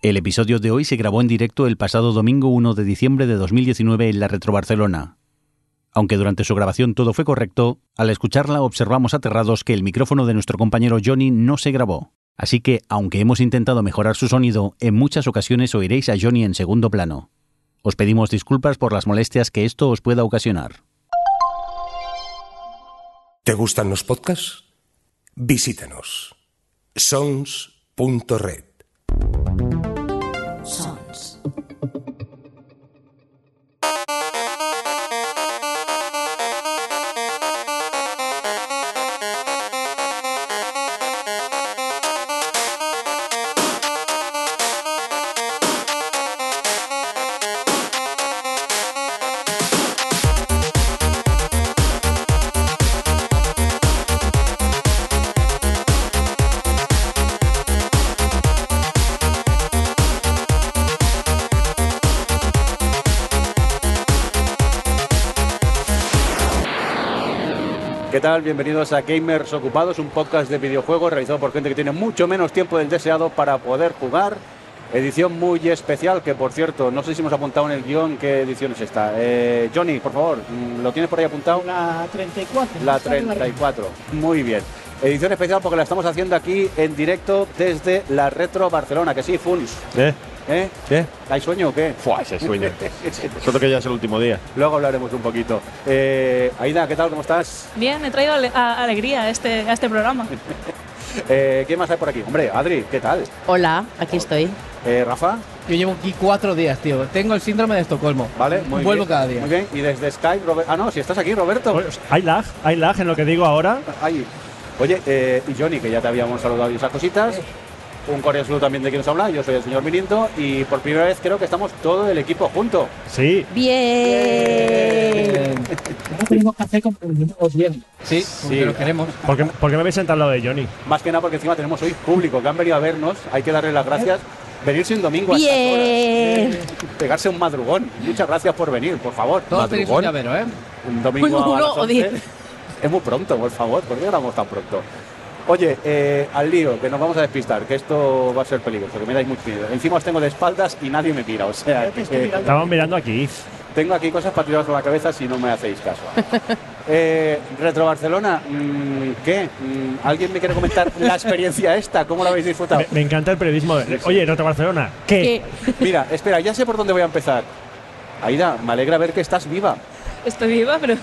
El episodio de hoy se grabó en directo el pasado domingo 1 de diciembre de 2019 en la Retro Barcelona. Aunque durante su grabación todo fue correcto, al escucharla observamos aterrados que el micrófono de nuestro compañero Johnny no se grabó. Así que, aunque hemos intentado mejorar su sonido, en muchas ocasiones oiréis a Johnny en segundo plano. Os pedimos disculpas por las molestias que esto os pueda ocasionar. ¿Te gustan los podcasts? Visítanos. sons.red. Sons. Tal? Bienvenidos a Gamers Ocupados, un podcast de videojuegos realizado por gente que tiene mucho menos tiempo del deseado para poder jugar. Edición muy especial, que por cierto, no sé si hemos apuntado en el guion qué edición es esta. Eh, Johnny, por favor, mm, ¿lo tienes por ahí apuntado? La 34. La está arriba. 34. Muy bien. Edición especial porque la estamos haciendo aquí en directo desde la Retro Barcelona, que sí, Funs. ¿Eh? ¿Eh? ¿Qué? ¿Hay sueño o qué? Fua, ese sueño. Solo que ya es el último día. Luego hablaremos un poquito. Eh, Aida, ¿qué tal? ¿Cómo estás? Bien, he traído ale- a- alegría a este, a este programa. Eh, ¿Quién más hay por aquí? Hombre, Adri, ¿qué tal? Hola, aquí estoy. Eh, Rafa, Yo llevo aquí cuatro días, tío. Tengo el síndrome de Estocolmo. ¿vale? Muy Vuelvo bien. cada día. Muy bien. Y desde Skype, Robert... Ah, no, si estás aquí, Roberto. Pues, Hay lag, hay lag en lo que digo ahora. Ahí. Oye, eh, y Johnny, que ya te habíamos saludado y esas cositas. Un cordial saludo también de quien nos habla. Yo soy el señor Mirindo y por primera vez creo que estamos todo el equipo junto. Sí, Bien. No tenemos que hacer como bien. Sí, Sí. lo queremos. ¿por qué, por qué me habéis sentado al lado de Johnny? Más que nada porque encima tenemos hoy público que han venido a vernos. Hay que darle las gracias. Venirse un domingo a estas Bien. horas. Pegarse un madrugón. Muchas gracias por venir, por favor. Todos Madrugón. llavero, ¿eh? Un domingo Uno, a las o 11. diez. Es muy pronto, por favor. ¿Por qué grabamos tan pronto? Oye, eh, al lío, que nos vamos a despistar, que esto va a ser peligroso, que me dais mucho miedo. Encima os tengo de espaldas y nadie me mira, o sea, que, Estaban mirando aquí. tengo aquí cosas para tiraros la cabeza si no me hacéis caso. Eh, Retro Barcelona, mm, ¿qué? Mm, ¿Alguien me quiere comentar la experiencia esta? ¿Cómo la habéis disfrutado? Me, me encanta el periodismo. de- Oye, Retro Barcelona, ¿qué? ¿Qué? Mira, espera, ya sé por dónde voy a empezar. Aida, me alegra ver que estás viva. Estoy viva, pero.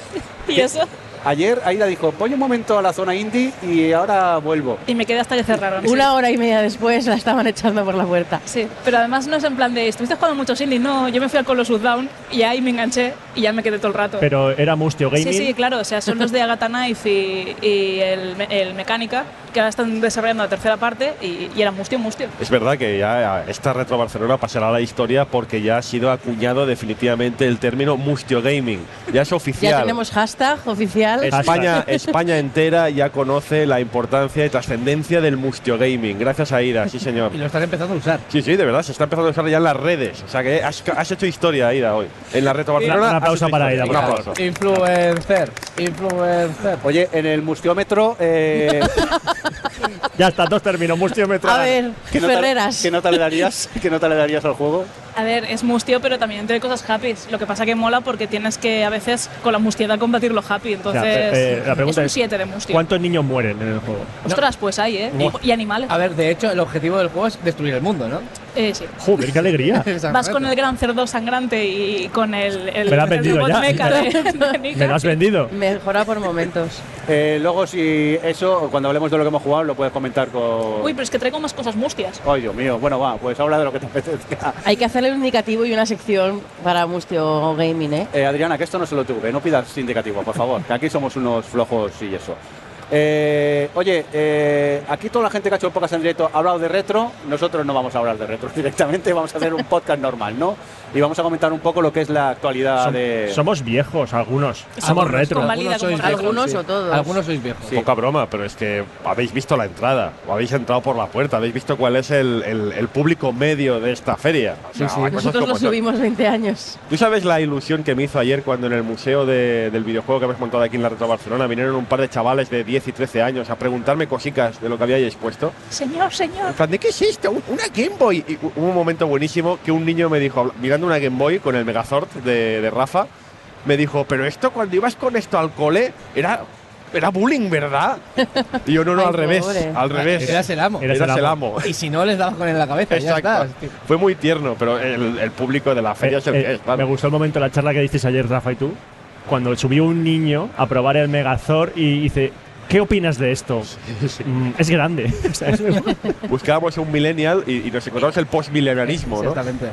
¿Y eso? Ayer Aida dijo, voy un momento a la zona indie y ahora vuelvo. Y me quedé hasta que cerraron. Una hora y media después la estaban echando por la puerta. Sí, pero además no es en plan de. ¿Estuviste jugando muchos indie? No, yo me fui al Call of Down y ahí me enganché y ya me quedé todo el rato. Pero era Mustio Gaming. Sí, sí, claro, o sea, son los de Agatha Knife y, y el, me- el Mecánica, que ahora están desarrollando la tercera parte y, y era mustio, mustio. Es verdad que ya esta Retro Barcelona pasará a la historia porque ya ha sido acuñado definitivamente el término Mustio Gaming. Ya es oficial. Ya tenemos hashtag oficial. España, España entera ya conoce la importancia y trascendencia del Mustio Gaming. Gracias a Ida, sí señor. Y lo estás empezando a usar. Sí, sí, de verdad, se está empezando a usar ya en las redes. O sea que has, has hecho historia, Ida, hoy. En la Retro Barcelona. un has aplauso hecho para. Ida, Un por aplauso. Influencer. Influencer. Oye, en el mustiómetro, eh, Ya está, dos términos. Mustio me A ver, ¿qué, nota, Ferreras. ¿qué nota le darías? ¿Qué nota le darías al juego? A ver, es mustio, pero también tiene cosas happy. Lo que pasa que mola porque tienes que a veces con la mustiedad combatir lo happy. Entonces, eh, la pregunta es un es, 7 de mustio. ¿Cuántos niños mueren en el juego? Ostras, pues hay, ¿eh? Y, y animales. A ver, de hecho, el objetivo del juego es destruir el mundo, ¿no? Eh, sí. Joder, qué alegría. Vas con el gran cerdo sangrante y con el, el, Me lo has vendido ya. mecha de. ¿Me lo has vendido? Mejora por momentos. Eh, luego, si eso, cuando hablemos de lo que hemos jugado, lo puedes comentar con. Uy, pero es que traigo más cosas mustias. Ay, Dios mío. Bueno, va, pues habla de lo que te apetezca. Hay que un indicativo y una sección para Mustio Gaming, ¿eh? Eh, Adriana, que esto no se lo tuve, no pidas indicativo, por favor, que aquí somos unos flojos y eso. Eh, oye, eh, aquí toda la gente que ha hecho pocas en directo ha hablado de retro, nosotros no vamos a hablar de retro directamente, vamos a hacer un podcast normal, ¿no? Y vamos a comentar un poco lo que es la actualidad Som- de... Somos viejos, algunos. Somos Algunos retro. Algunos sois como viejos, Algunos sí. o todos. Algunos sois viejos. Sí. Poca broma, pero es que habéis visto la entrada, o habéis entrado por la puerta, habéis visto cuál es el, el- el público medio de esta feria. O sea, Sí, Nosotros como lo subimos 20 años. ¿Tú sabes la ilusión que me hizo ayer cuando en el museo de- del videojuego que hemos montado aquí en la Retro Barcelona vinieron un par de chavales de 10 y 13 años a preguntarme cositas de lo que habíais puesto. Señor, señor. En plan, ¿de qué es esto? Un- Una Game Boy. Y hubo un momento buenísimo que un niño me dijo, habla- una Game Boy con el Megazord de, de Rafa, me dijo, pero esto cuando ibas con esto al cole era, era bullying, ¿verdad? Y yo, no, no, Ay, al revés, pobre. al revés. Eras el amo. Eras el amo. Y si no, les dabas con él en la cabeza. Ya Exacto. Fue muy tierno, pero el, el público de la feria es el Eh, que eh, es, claro. Me gustó el momento de la charla que dices ayer, Rafa y tú, cuando subió un niño a probar el Megazord y dice, ¿qué opinas de esto? Mm, es grande. Buscábamos un millennial y, y nos encontramos el postmillennialismo, ¿no? Exactamente.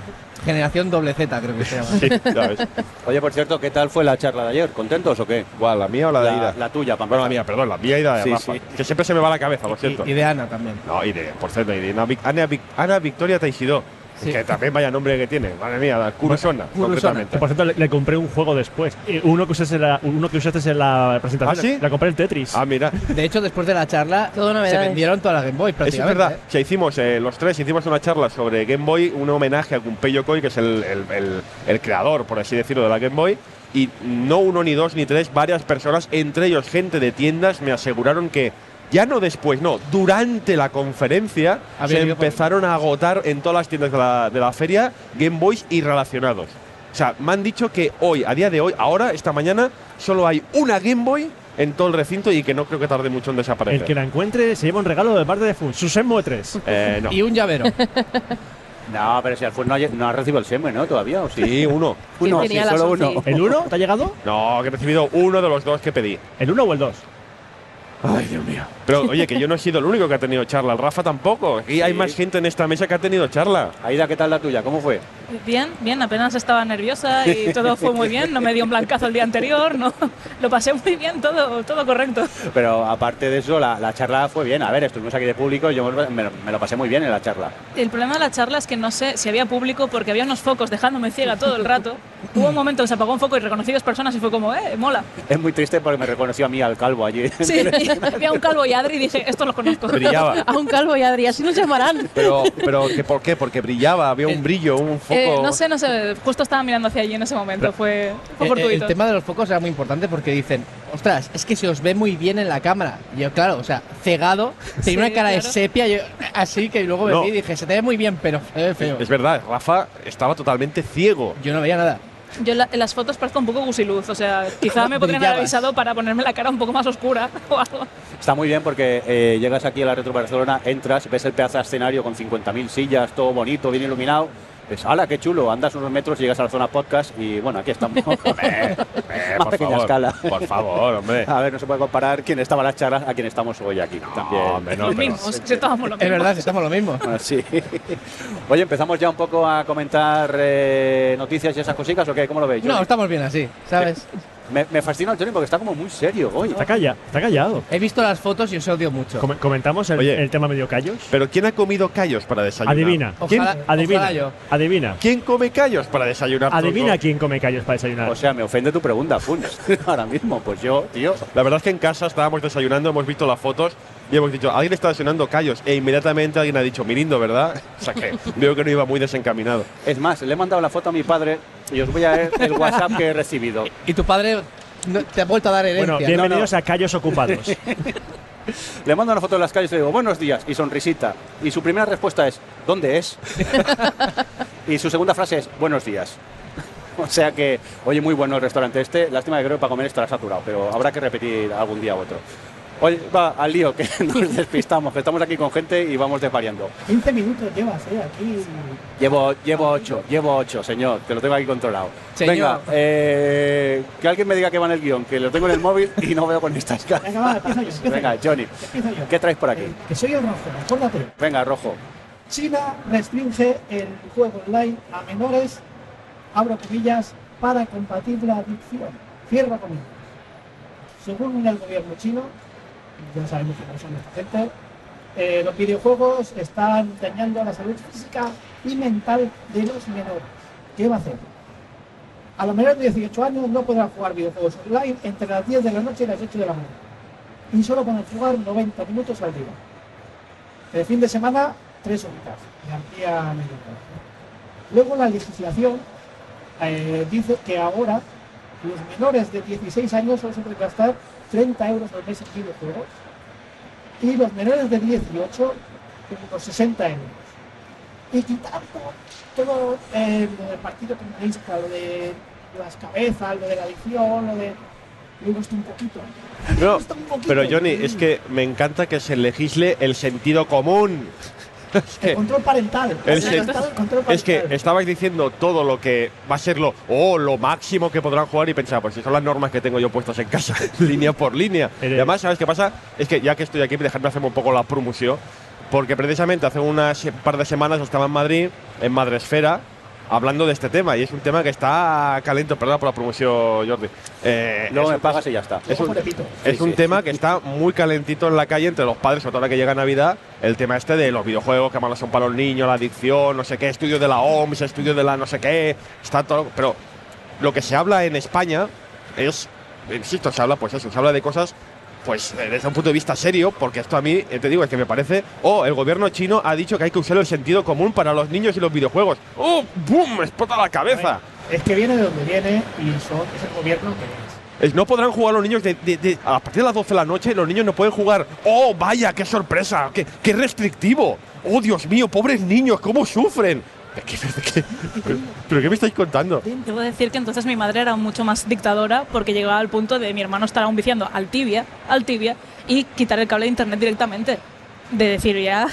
Generación doble Z, creo que se llama. Sí, ya ves. Oye, por cierto, ¿qué tal fue la charla de ayer? ¿Contentos o qué? ¿Cuál, la mía o la de La, Ida? la tuya, para Bueno, la mía, perdón, la mía y la de Sí, Rafa. sí. Que siempre se me va la cabeza, lo siento. Y, y de Ana también. No, y de, por cierto, y de Ana, Vic- Ana Ana Victoria Teixidó. Sí. Que también vaya nombre que tiene. Madre mía, la Curusona, Curusona. completamente. Por cierto, le, le compré un juego después. Eh, Uno que usaste en la, uno que usaste en la presentación. ¿Ah, sí? Le compré el Tetris. Ah, mira. De hecho, después de la charla, Todo se vendieron todas las Game Boy Eso es prácticamente. verdad. ¿eh? Sea, hicimos, eh, los tres hicimos una charla sobre Game Boy, un homenaje a Gunpei Yokoi, que es el, el- el- el creador, por así decirlo, de la Game Boy. Y no uno, ni dos, ni tres, varias personas, entre ellos gente de tiendas, me aseguraron que ya no después, no, durante la conferencia Había se empezaron a agotar en todas las tiendas de la, de la feria Game Boys y relacionados. O sea, me han dicho que hoy, a día de hoy, ahora, esta mañana, solo hay una Game Boy en todo el recinto y que no creo que tarde mucho en desaparecer. El que la encuentre se lleva un regalo de parte de Fun. Susenmo 3. Eh, no. Y un llavero. No, pero si no ha, no ha recibido el SEME, ¿no? Todavía, ¿o sí? Sí, uno. ¿Quién Uno, sí, solo uno. ¿El 1 te ha llegado? No, que he recibido uno de los dos que pedí. ¿El 1 o el 2? Ay, Dios mío. Pero oye, que yo no he sido el único que ha tenido charla. El Rafa tampoco. Aquí hay más gente en esta mesa que ha tenido charla. Aida, ¿qué tal la tuya? ¿Cómo fue? Bien, bien, apenas estaba nerviosa y todo fue muy bien. No me dio un blancazo el día anterior, no. Lo pasé muy bien, todo, todo correcto. Pero aparte de eso, la, la charla fue bien. A ver, estuvimos aquí de público y yo me, lo- me lo pasé muy bien en la charla. El problema de la charla es que no sé si había público porque había unos focos dejándome ciega todo el rato. Hubo un momento que se apagó un foco y reconocí dos personas y fue como, eh, mola. Es muy triste porque me reconoció a mí al calvo allí. Sí, había un calvo y Adri y dije, estos los conozco. Brillaba. A un calvo y Adri, así nos llamarán. Pero, pero ¿que ¿por qué? Porque brillaba, había un brillo, un foco. Eh, no sé, no sé, justo estaba mirando hacia allí en ese momento, fue, fue Eh, eh, fortuito. el tema de los focos era muy importante porque dicen, ostras, es que se os ve muy bien en la cámara. Y yo, claro, o sea, cegado, tenía Sí, una cara de claro. sepia, yo- así que luego me No. vi y dije, se te ve muy bien, pero se ve feo. Es verdad, Rafa estaba totalmente ciego. Yo no veía nada. Yo en, la- en las fotos parezco un poco gusiluz, o sea, quizá me podrían haber avisado para ponerme la cara un poco más oscura o algo. Está muy bien porque eh, llegas aquí a la Retro Barcelona, entras, ves el pedazo de escenario con 50.000 sillas, todo bonito, bien iluminado. Es, ¡hala, qué chulo! Andas unos metros, llegas a la zona podcast y bueno, aquí estamos. Eh, Más por pequeña favor, escala. Por favor, hombre. A ver, no se puede comparar quién estaba en las charlas a quién estamos hoy aquí. también. hombre, no, los pero- mismos, si estábamos los Es mismos. verdad, si estamos lo mismo. Bueno, sí. Oye, empezamos ya un poco a comentar eh, noticias y esas cositas, ¿o qué? ¿Cómo lo veis? No, estamos bien así, ¿sabes? Me, me fascina el Johnny porque está como muy serio hoy. Está, calla, está callado. He visto las fotos y os odio mucho. Come- comentamos el, Oye. el tema medio callos. Pero ¿quién ha comido callos para desayunar? Adivina. Ojalá- ¿Quién? ojalá Adivina. yo. Adivina. ¿Quién come callos para desayunar? Adivina quién come callos para desayunar. O sea, me ofende tu pregunta, Funes. Ahora mismo, pues yo, tío. La verdad es que en casa estábamos desayunando, hemos visto las fotos y hemos dicho, alguien está desayunando callos. E inmediatamente alguien ha dicho, Mirindo, ¿verdad? O sea que veo que no iba muy desencaminado. Es más, le he mandado la foto a mi padre y os voy a ver el WhatsApp que he recibido. Y tu padre no- te ha vuelto a dar herencia. bueno, bienvenidos no. a callos ocupados. Le mando una foto de las calles y le digo, buenos días, y sonrisita. Y su primera respuesta es, ¿dónde es? y su segunda frase es, buenos días. O sea que, oye, muy bueno el restaurante este. Lástima que creo que para comer estará saturado, pero habrá que repetir algún día u otro. Oye, va, al lío, que nos despistamos, que estamos aquí con gente y vamos desvariando. 15 minutos llevas, ¿eh? Aquí. Llevo, llevo ocho, llevo ocho, señor, que lo tengo aquí controlado. Señor. Venga, eh, que alguien me diga que va en el guion, que lo tengo en el móvil y no veo con estas caras. Venga, va, empiezo yo. Empiezo Venga, yo. Johnny, yo. ¿qué traes por aquí? Eh, que soy el rojo, acuérdate. Venga, rojo. China restringe el juego online a menores, abro comillas, para combatir la adicción. Cierro comillas. Según el gobierno chino, ya sabemos cómo son esta gente, eh, los videojuegos están dañando la salud física y mental de los menores. ¿Qué va a hacer? A los menores de 18 años no podrán jugar videojuegos online entre las 10 de la noche y las 8 de la mañana. Y solo pueden jugar 90 minutos al día. El fin de semana, tres horitas. Y amplía medio. Luego la legislación eh, dice que ahora los menores de 16 años solo se pueden gastar 30 euros al mes en videojuegos y los menores de 18 unos 60 euros. Y quitando todo eh, lo del Partido Comunista, lo de las cabezas, lo de la adicción, lo de... Me gusta un poquito. Me No, gusta un poquito. pero Johnny, es que me encanta que se legisle el sentido común. Es El que, control parental. el Se control es que parental. estabais diciendo todo lo que va a ser lo, oh, lo máximo que podrán jugar y pensaba, pues si son las normas que tengo yo puestas en casa, línea por línea. Y además, ¿sabes qué pasa? Es que ya que estoy aquí, dejadme hacerme un poco la promoción, porque precisamente hace unas par de semanas estaba en Madrid, en Madresfera, hablando de este tema, y es un tema que está caliente, perdón por la promoción, Jordi. Eh, es- me pagas y ya está. es un, es un sí. tema que está muy calentito en la calle entre los padres, sobre todo ahora que llega Navidad, el tema este de los videojuegos, que malos son para los niños, la adicción, no sé qué, estudio de la OMS, estudio de la no sé qué, está todo. Pero lo que se habla en España es, insisto, se habla, pues eso, se habla de cosas, pues eh, desde un punto de vista serio, porque esto a mí, eh, te digo, es que me parece, oh, el gobierno chino ha dicho que hay que usar el sentido común para los niños y los videojuegos. ¡Oh, boom! Me explota la cabeza. Es que viene de donde viene y son, es el gobierno que es. Es- No podrán jugar los niños de, de- de- a partir de las 12 de la noche. Los niños no pueden jugar. ¡Oh, vaya, qué sorpresa! ¡Qué, qué restrictivo! ¡Oh, Dios mío, pobres niños! ¿Cómo sufren? ¿Qué- qué- qué- pero, pero qué me estáis contando? Debo decir que entonces mi madre era mucho más dictadora porque llegaba al punto de mi hermano estar aún viciando al tibia, al tibia y quitar el cable de internet directamente. De decir ya,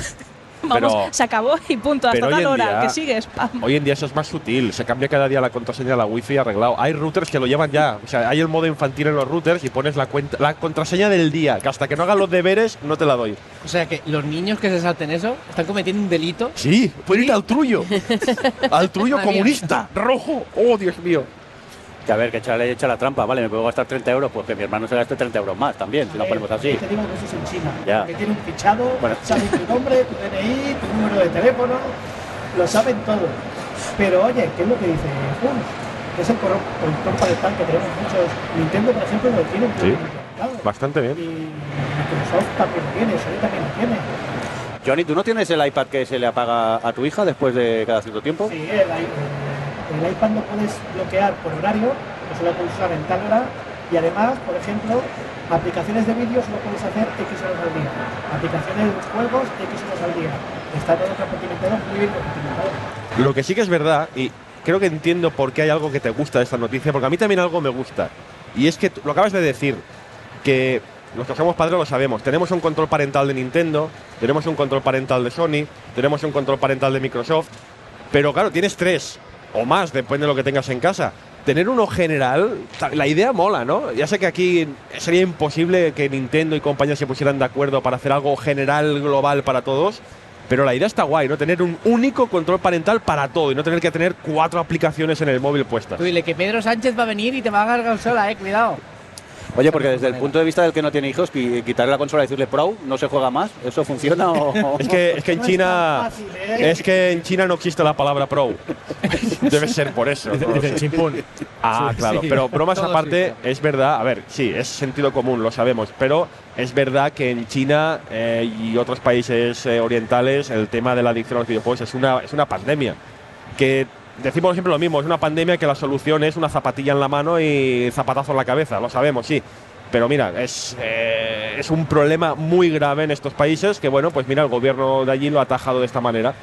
vamos, Pero- se acabó y punto, hasta tal hora, día- que sigues. pam. Hoy en día eso es más sutil. Se cambia cada día la contraseña de la wifi arreglado. Hay routers que lo llevan ya. O sea, hay el modo infantil en los routers y pones la, cuenta, la contraseña del día. Que hasta que no hagan los deberes, no te la doy. O sea que los niños que se salten eso están cometiendo un delito. Sí, pueden ir al trullo. al mía. comunista. Rojo. ¡Oh, Dios mío! Que a ver, que echarle echa la trampa, vale, me puedo gastar 30 euros, pues que mi hermano se gaste 30 euros más también, si lo ponemos así. Te digo que eso es en China. Ya. Que tienen fichado, Bueno. saben tu nombre, tu DNI, tu número de teléfono, lo saben todo. Pero oye, ¿qué es lo que dice? Que es el control parental que tenemos muchos. Nintendo, por ejemplo, lo tiene Sí. Bastante bien. Y Microsoft también lo tiene, Sony también lo tiene. Johnny, ¿tú no tienes el iPad que se le apaga a tu hija después de cada cierto tiempo? Sí, el, el iPad lo puedes bloquear por horario, que solo puedes usar en tal hora. Y además, por ejemplo, aplicaciones de vídeo solo puedes hacer X horas al día. Aplicaciones de juegos, X horas al día. Está todo compartimentado, muy bien compartimentado. Lo que sí que es verdad, y creo que entiendo por qué hay algo que te gusta de esta noticia, porque a mí también algo me gusta. Y es que lo acabas de decir, que los que somos padres lo sabemos. Tenemos un control parental de Nintendo, tenemos un control parental de Sony, tenemos un control parental de Microsoft, pero claro, tienes tres o más, depende de lo que tengas en casa. Tener uno general, la idea mola, ¿no? Ya sé que aquí sería imposible que Nintendo y compañía se pusieran de acuerdo para hacer algo general, global para todos, pero la idea está guay, ¿no? Tener un único control parental para todo y no tener que tener cuatro aplicaciones en el móvil puestas. Dile que Pedro Sánchez va a venir y te va a cargar sola, eh, cuidado. Oye, porque desde el punto de vista del que no tiene hijos, qui- quitarle la consola y decirle Pro, ¿no se juega más? ¿Eso funciona o...? Es que, es que en No es China. fácil, ¿eh? Es que en China no existe la palabra pro. Debe ser por eso. No chimpún. Ah, Sí, claro. sí. Pero bromas Todo aparte, es verdad. A ver, sí, es sentido común, lo sabemos. Pero es verdad que en China eh, y otros países eh, orientales el tema de la adicción a los videojuegos es una, es una pandemia. Que decimos siempre lo mismo, es una pandemia que la solución es una zapatilla en la mano y zapatazo en la cabeza, lo sabemos, sí. Pero mira, es, eh, es un problema muy grave en estos países que, bueno, pues mira, el gobierno de allí lo ha atajado de esta manera.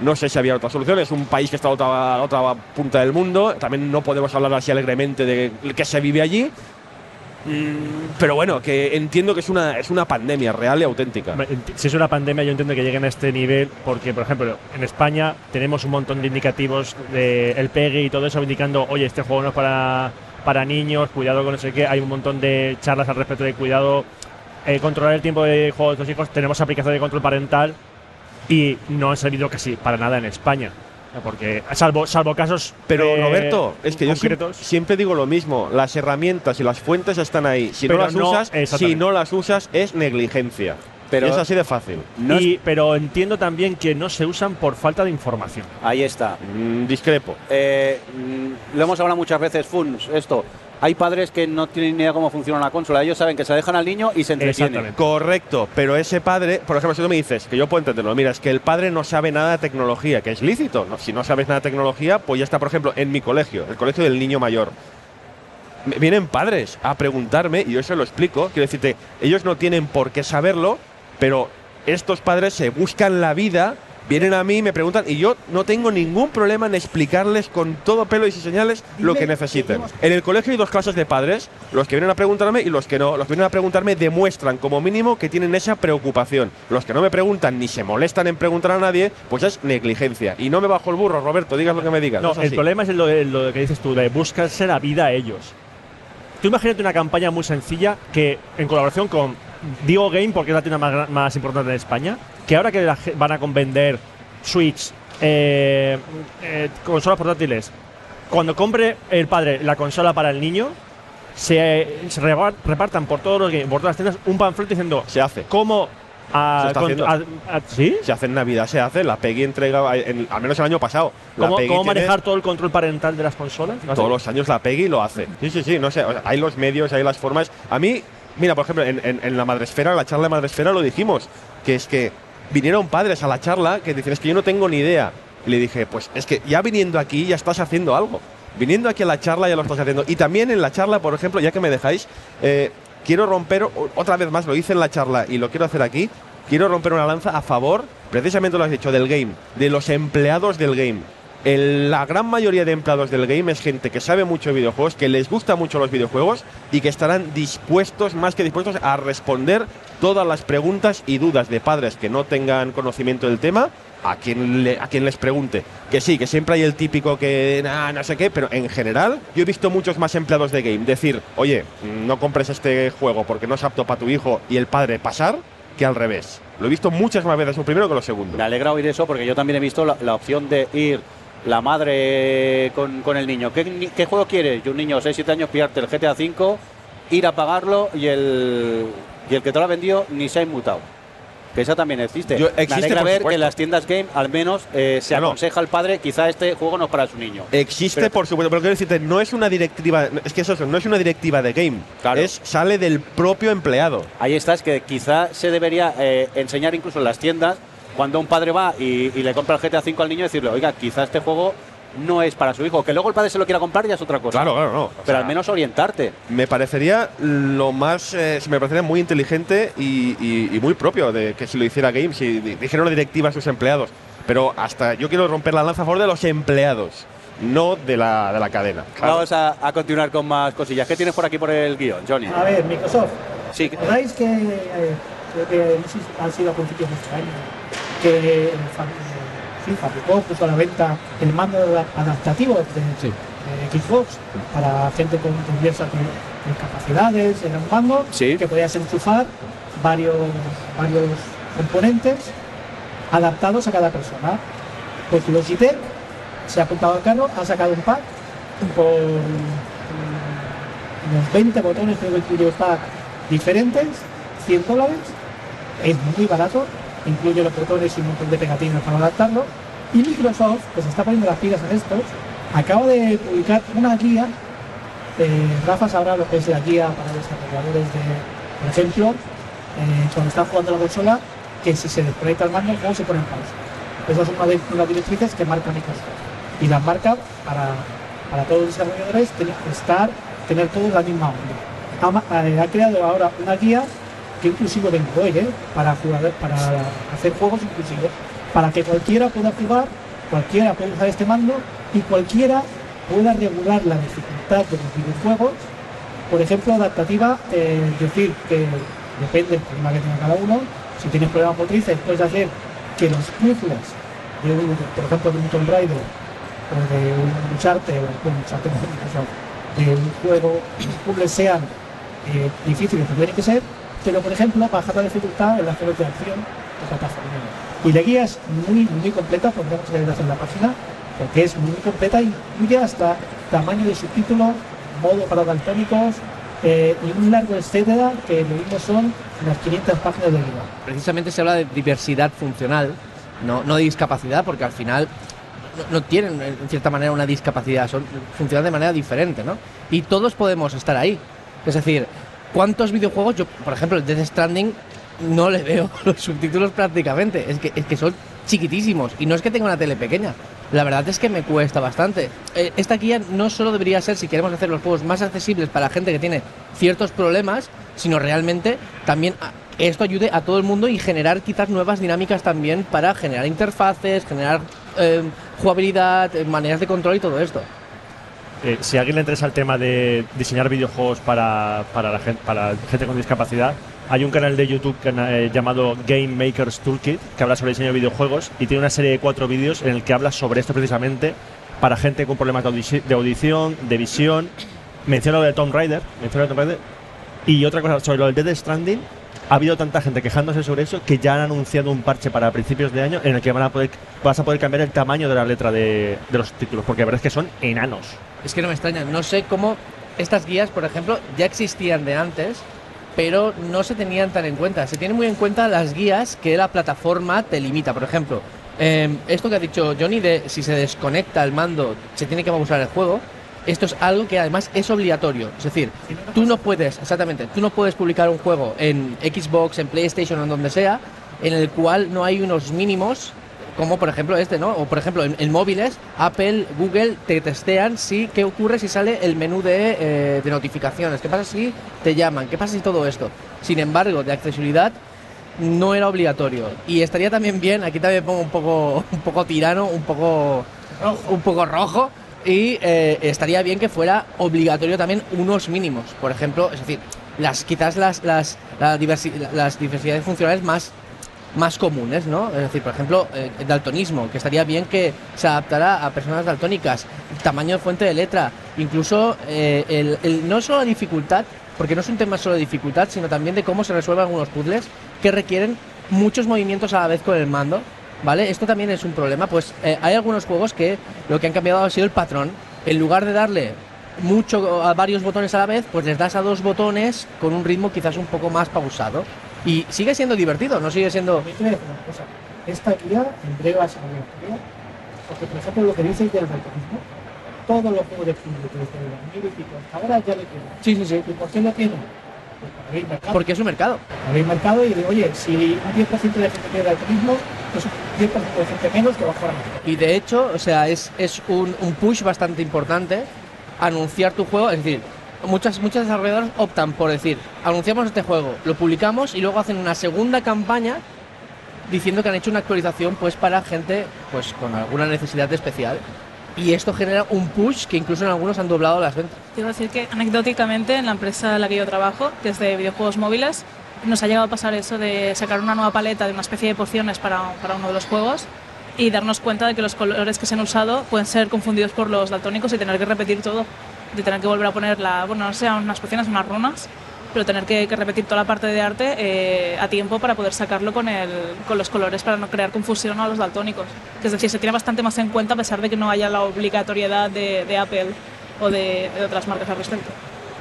No sé si había otra solución, es un país que está a otra, otra punta del mundo, también no podemos hablar así alegremente de que se vive allí. Mm, Pero bueno, que entiendo que es una, es una pandemia real y auténtica. Si es una pandemia, yo entiendo que lleguen a este nivel porque, por ejemplo, en España tenemos un montón de indicativos de el pegue y todo eso indicando, oye, este juego no es para, para niños, cuidado con no sé qué. Hay un montón de charlas al respecto de cuidado, eh, controlar el tiempo de juego de los hijos. Tenemos aplicación de control parental y no han servido casi para nada en España. Porque, salvo, salvo casos. Pero eh, Roberto, es que yo siempre, digo lo mismo, las herramientas y las fuentes están ahí. Si no las no- usas, si no las usas es negligencia. Pero- Y es así de fácil. No es- pero entiendo también que no se usan por falta de información. Ahí está. Mm, discrepo. Eh, mm, lo hemos hablado muchas veces, Funs, esto. Hay padres que no tienen ni idea cómo funciona una consola. Ellos saben que se dejan al niño y se entretienen. Correcto, pero ese padre, por ejemplo, si tú me dices, que yo puedo entenderlo, mira, es que el padre no sabe nada de tecnología, que es lícito, ¿no? Si no sabes nada de tecnología, pues ya está, por ejemplo, en mi colegio, el colegio del niño mayor. vienen padres a preguntarme y yo se lo explico. Quiero decirte, ellos no tienen por qué saberlo, pero estos padres se buscan la vida, vienen a mí me preguntan y yo no tengo ningún problema en explicarles con todo pelo y sin señales lo Dime que que necesiten. En el colegio hay dos clases de padres, los que vienen a preguntarme y los que no. Los que vienen a preguntarme demuestran como mínimo que tienen esa preocupación. Los que no me preguntan ni se molestan en preguntar a nadie, pues es negligencia. Y no me bajo el burro, Roberto, digas lo que me digas. No, el problema es lo, lo que dices tú, de buscarse la vida a ellos. Tú imagínate una campaña muy sencilla que, en colaboración con Digo Game, porque es la tienda más, importante de España, que ahora que la van a vender Switch, eh, eh, consolas portátiles, cuando compre el padre la consola para el niño, se, repartan por todos los game- por todas las tiendas un panfleto diciendo Se hace. cómo a- Se está con- haciendo. a- a- ¿Sí? Se hace en Navidad, se hace. La Peggy entrega, en- al menos el año pasado. ¿Cómo, manejar todo el control parental de las consolas? ¿No Todos los años la Peggy lo hace. Sí, sí, sí, no sé. o sea, hay los medios, hay las formas. A mí, mira, por ejemplo, en, en- en la Madresfera, en la charla de Madresfera lo dijimos, que es que vinieron padres a la charla que dicen, es que yo no tengo ni idea. Y le dije, pues es que ya viniendo aquí ya estás haciendo algo. Viniendo aquí a la charla ya lo estás haciendo. Y también en la charla, por ejemplo, ya que me dejáis, eh, quiero romper, otra vez más, lo hice en la charla y lo quiero hacer aquí, quiero romper una lanza a favor, precisamente lo has dicho, del game, de los empleados del game. El- la gran mayoría de empleados del game es gente que sabe mucho de videojuegos, que les gusta mucho los videojuegos y que estarán dispuestos, más que dispuestos, a responder todas las preguntas y dudas de padres que no tengan conocimiento del tema a quien, le- a quien les pregunte. Que sí, que siempre hay el típico que "Nah, no sé qué, pero en general yo he visto muchos más empleados de game decir, oye, no compres este juego porque no es apto para tu hijo y el padre pasar, que al revés. Lo he visto muchas más veces lo primero que lo segundo. Me alegra oír eso porque yo también he visto la, la opción de ir la madre con, con el niño. ¿Qué, juego quieres? Y un niño de 6-7 años pillarte el GTA V, ir a pagarlo y el, y el que te lo ha vendido ni se ha inmutado. Que esa también existe. Yo- Me existe, alegra por ver que en las tiendas game al menos eh, se No, no. aconseja al padre quizá este juego no es para su niño. Existe, Pero- por supuesto, pero quiero decirte, no es una directiva, es que es eso, no es una directiva de game, Claro. es sale del propio empleado. Ahí está, es que quizá se debería eh, enseñar incluso en las tiendas cuando un padre va y, y le compra el GTA V al niño decirle, oiga, quizá este juego no es para su hijo. Que luego el padre se lo quiera comprar ya es otra cosa. Claro, claro, no. O Pero sea, al menos orientarte. me parecería lo más, eh, me parecería muy inteligente y, y- y muy propio de que si lo hiciera Game, si di- dijera una directiva a sus empleados. Pero hasta yo quiero romper la lanza a favor de los empleados, no de la, de la cadena. Claro. Vamos a, a continuar con más cosillas. ¿Qué tienes por aquí por el guion, Johnny? A ver, Microsoft. Sí. ¿Recordáis que, eh, creo que no sé si ha sido a principios de este año, que eh, fa- sí, fabricó, puso a la venta el mando adap- adaptativo de, de Xbox para gente con diversas eh, capacidades? Era un mando Sí. que podías enchufar varios, varios componentes adaptados a cada persona. Pues Logitech se ha apuntado al carro, ha sacado un pack con mm, unos 20 botones, creo que incluye pack diferentes, 100 dólares, es muy barato, incluye los botones y un montón de pegatinas para adaptarlo. Y Microsoft, que se está poniendo las pilas en estos, acaba de publicar una guía. eh, Rafa sabrá lo que es la guía para desarrolladores de, por ejemplo, eh, cuando están jugando la consola, que si se desconecta el mando, no se pone en pausa. Esas son las directrices que marca Microsoft. Y las marca para, para todos los desarrolladores tener, estar, tener todos la misma onda. Ha, eh, ha creado ahora una guía que inclusive de Android, ¿eh? para, jugar, para hacer juegos inclusivos, para que cualquiera pueda jugar, cualquiera pueda usar este mando y cualquiera pueda regular la dificultad de los videojuegos por ejemplo, adaptativa, eh, es decir, que depende del problema que tenga cada uno. Si tienes problemas motrices, puedes hacer que los puzzles, de un- por ejemplo, de un Tomb Raider o de un Uncharted, o bueno, Uncharted de un juego, sean eh, difíciles que tienen que ser, pero por ejemplo, bajar la dificultad en las zonas de acción de plataforma. Y la guía es muy, muy completa, podríamos ver en la página, porque es muy completa y incluye hasta tamaño de subtítulos, modo para daltónicos eh, y un largo etcétera que lo mismo son unas 500 páginas de guía. Precisamente se habla de diversidad funcional, no, no de discapacidad, porque al final no tienen en cierta manera una discapacidad, son, funcionan de manera diferente, ¿no? Y todos podemos estar ahí. Es decir, ¿cuántos videojuegos? Yo, por ejemplo, el Death Stranding no le veo los subtítulos prácticamente. Es que, es que son chiquitísimos. Y no es que tenga una tele pequeña. la verdad es que me cuesta bastante. Eh, esta guía no solo debería ser si queremos hacer los juegos más accesibles para gente que tiene ciertos problemas, sino realmente también esto ayude a todo el mundo y generar quizás nuevas dinámicas también para generar interfaces, generar eh, jugabilidad, eh, maneras de control y todo esto. Eh, si a alguien le interesa el tema de diseñar videojuegos para, para, la gente, para gente con discapacidad, hay un canal de YouTube eh, llamado Game Makers Toolkit que habla sobre diseño de videojuegos y tiene una serie de cuatro vídeos en el que habla sobre esto precisamente para gente con problemas de, audi- de audición, de visión. Menciona lo de Tomb Raider, menciona Tomb Raider. Y otra cosa, sobre lo del Dead Stranding, ha habido tanta gente quejándose sobre eso que ya han anunciado un parche para principios de año en el que van a poder, vas a poder cambiar el tamaño de la letra de, los títulos, porque la verdad es que son enanos. Es que no me extraña, no sé cómo estas guías, por ejemplo, ya existían de antes, pero no se tenían tan en cuenta. Se tienen muy en cuenta las guías que la plataforma te limita. Por ejemplo, eh, esto que ha dicho Johnny de si se desconecta el mando, se tiene que pausar el juego. Esto es algo que además es obligatorio. Es decir, tú no puedes, exactamente, tú no puedes publicar un juego en Xbox, en PlayStation o en donde sea, en el cual no hay unos mínimos como por ejemplo este, ¿no? O por ejemplo en, en móviles, Apple, Google te testean si qué ocurre si sale el menú de, eh, de notificaciones, qué pasa si te llaman, qué pasa si todo esto. Sin embargo, de accesibilidad no era obligatorio y estaría también bien, aquí también pongo un poco un poco tirano, un poco un poco rojo y eh, estaría bien que fuera obligatorio también unos mínimos, por ejemplo, es decir, las quizás las las la diversi- las diversidades funcionales más más comunes, ¿no? Es decir, por ejemplo, eh, el daltonismo, que estaría bien que se adaptara a personas daltónicas, tamaño de fuente de letra, incluso eh, el, el- no solo la dificultad, porque no es un tema solo de dificultad, sino también de cómo se resuelven algunos puzzles que requieren muchos movimientos a la vez con el mando, ¿vale? Esto también es un problema, pues eh, hay algunos juegos que lo que han cambiado ha sido el patrón. En lugar de darle mucho a varios botones a la vez, pues les das a dos botones con un ritmo quizás un poco más pausado. Y sigue siendo divertido, no sigue siendo... Una cosa. Esta guía en breve porque por ejemplo lo que dices del daltonismo, todos los juegos de fútbol desde el 2000 y pico hasta ahora ya lo tienen. Sí, sí, sí. ¿Y por qué lo tienen? Pues. Porque es un mercado. Abrir mercado y oye, si un 10% de gente tiene daltonismo, pues un 10% de gente menos que va a jugar a mejor. Y de hecho, o sea, es, es un, un push bastante importante anunciar tu juego. Es decir, muchas, muchas desarrolladoras optan por decir, anunciamos este juego, lo publicamos y luego hacen una segunda campaña diciendo que han hecho una actualización pues para gente pues con alguna necesidad especial. Y esto genera un push que incluso en algunos han doblado las ventas. Quiero decir que anecdóticamente en la empresa en la que yo trabajo, que es de videojuegos móviles, nos ha llegado a pasar eso de sacar una nueva paleta de una especie de pociones para, para uno de los juegos y darnos cuenta de que los colores que se han usado pueden ser confundidos por los daltónicos y tener que repetir todo, de tener que volver a poner la, bueno, no sé, unas pociones, unas runas, pero tener que, que repetir toda la parte de arte eh, a tiempo para poder sacarlo con, el, con los colores para no crear confusión a los daltónicos. Que es decir, se tiene bastante más en cuenta a pesar de que no haya la obligatoriedad de, de Apple o de, de otras marcas al respecto.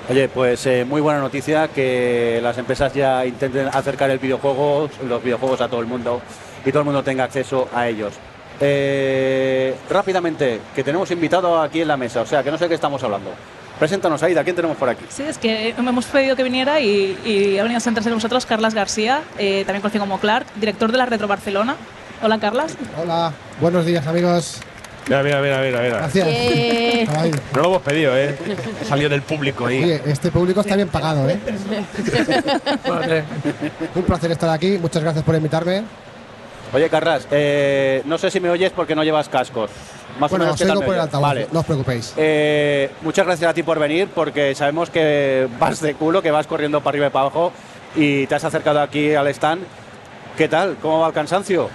Oye, pues eh, muy buena noticia que las empresas ya intenten acercar el videojuego, los videojuegos a todo el mundo y todo el mundo tenga acceso a ellos. Eh, rápidamente, que tenemos invitado aquí en la mesa, o sea, que no sé de qué estamos hablando. Preséntanos, Aida, ¿quién tenemos por aquí? Sí, es que hemos pedido que viniera y, y ha venido a sentarse con nosotros Carlas García, eh, también conocido como Clark, director de la Retro Barcelona. Hola, Carlas. Hola, buenos días amigos. Mira, mira, mira, mira. mira. Gracias. Eh, No lo hemos pedido, ¿eh? Ha salido del público ahí. oye, este público está bien pagado, ¿eh? Un placer estar aquí, muchas gracias por invitarme. Oye, Carras, eh, no sé si me oyes porque no llevas cascos. Más bueno, o menos, os ¿qué tal oigo me por el altavoz, Vale. no os preocupéis. Eh, muchas gracias a ti por venir, porque sabemos que vas de culo, que vas corriendo para arriba y para abajo y te has acercado aquí al stand. ¿Qué tal? ¿Cómo va el cansancio?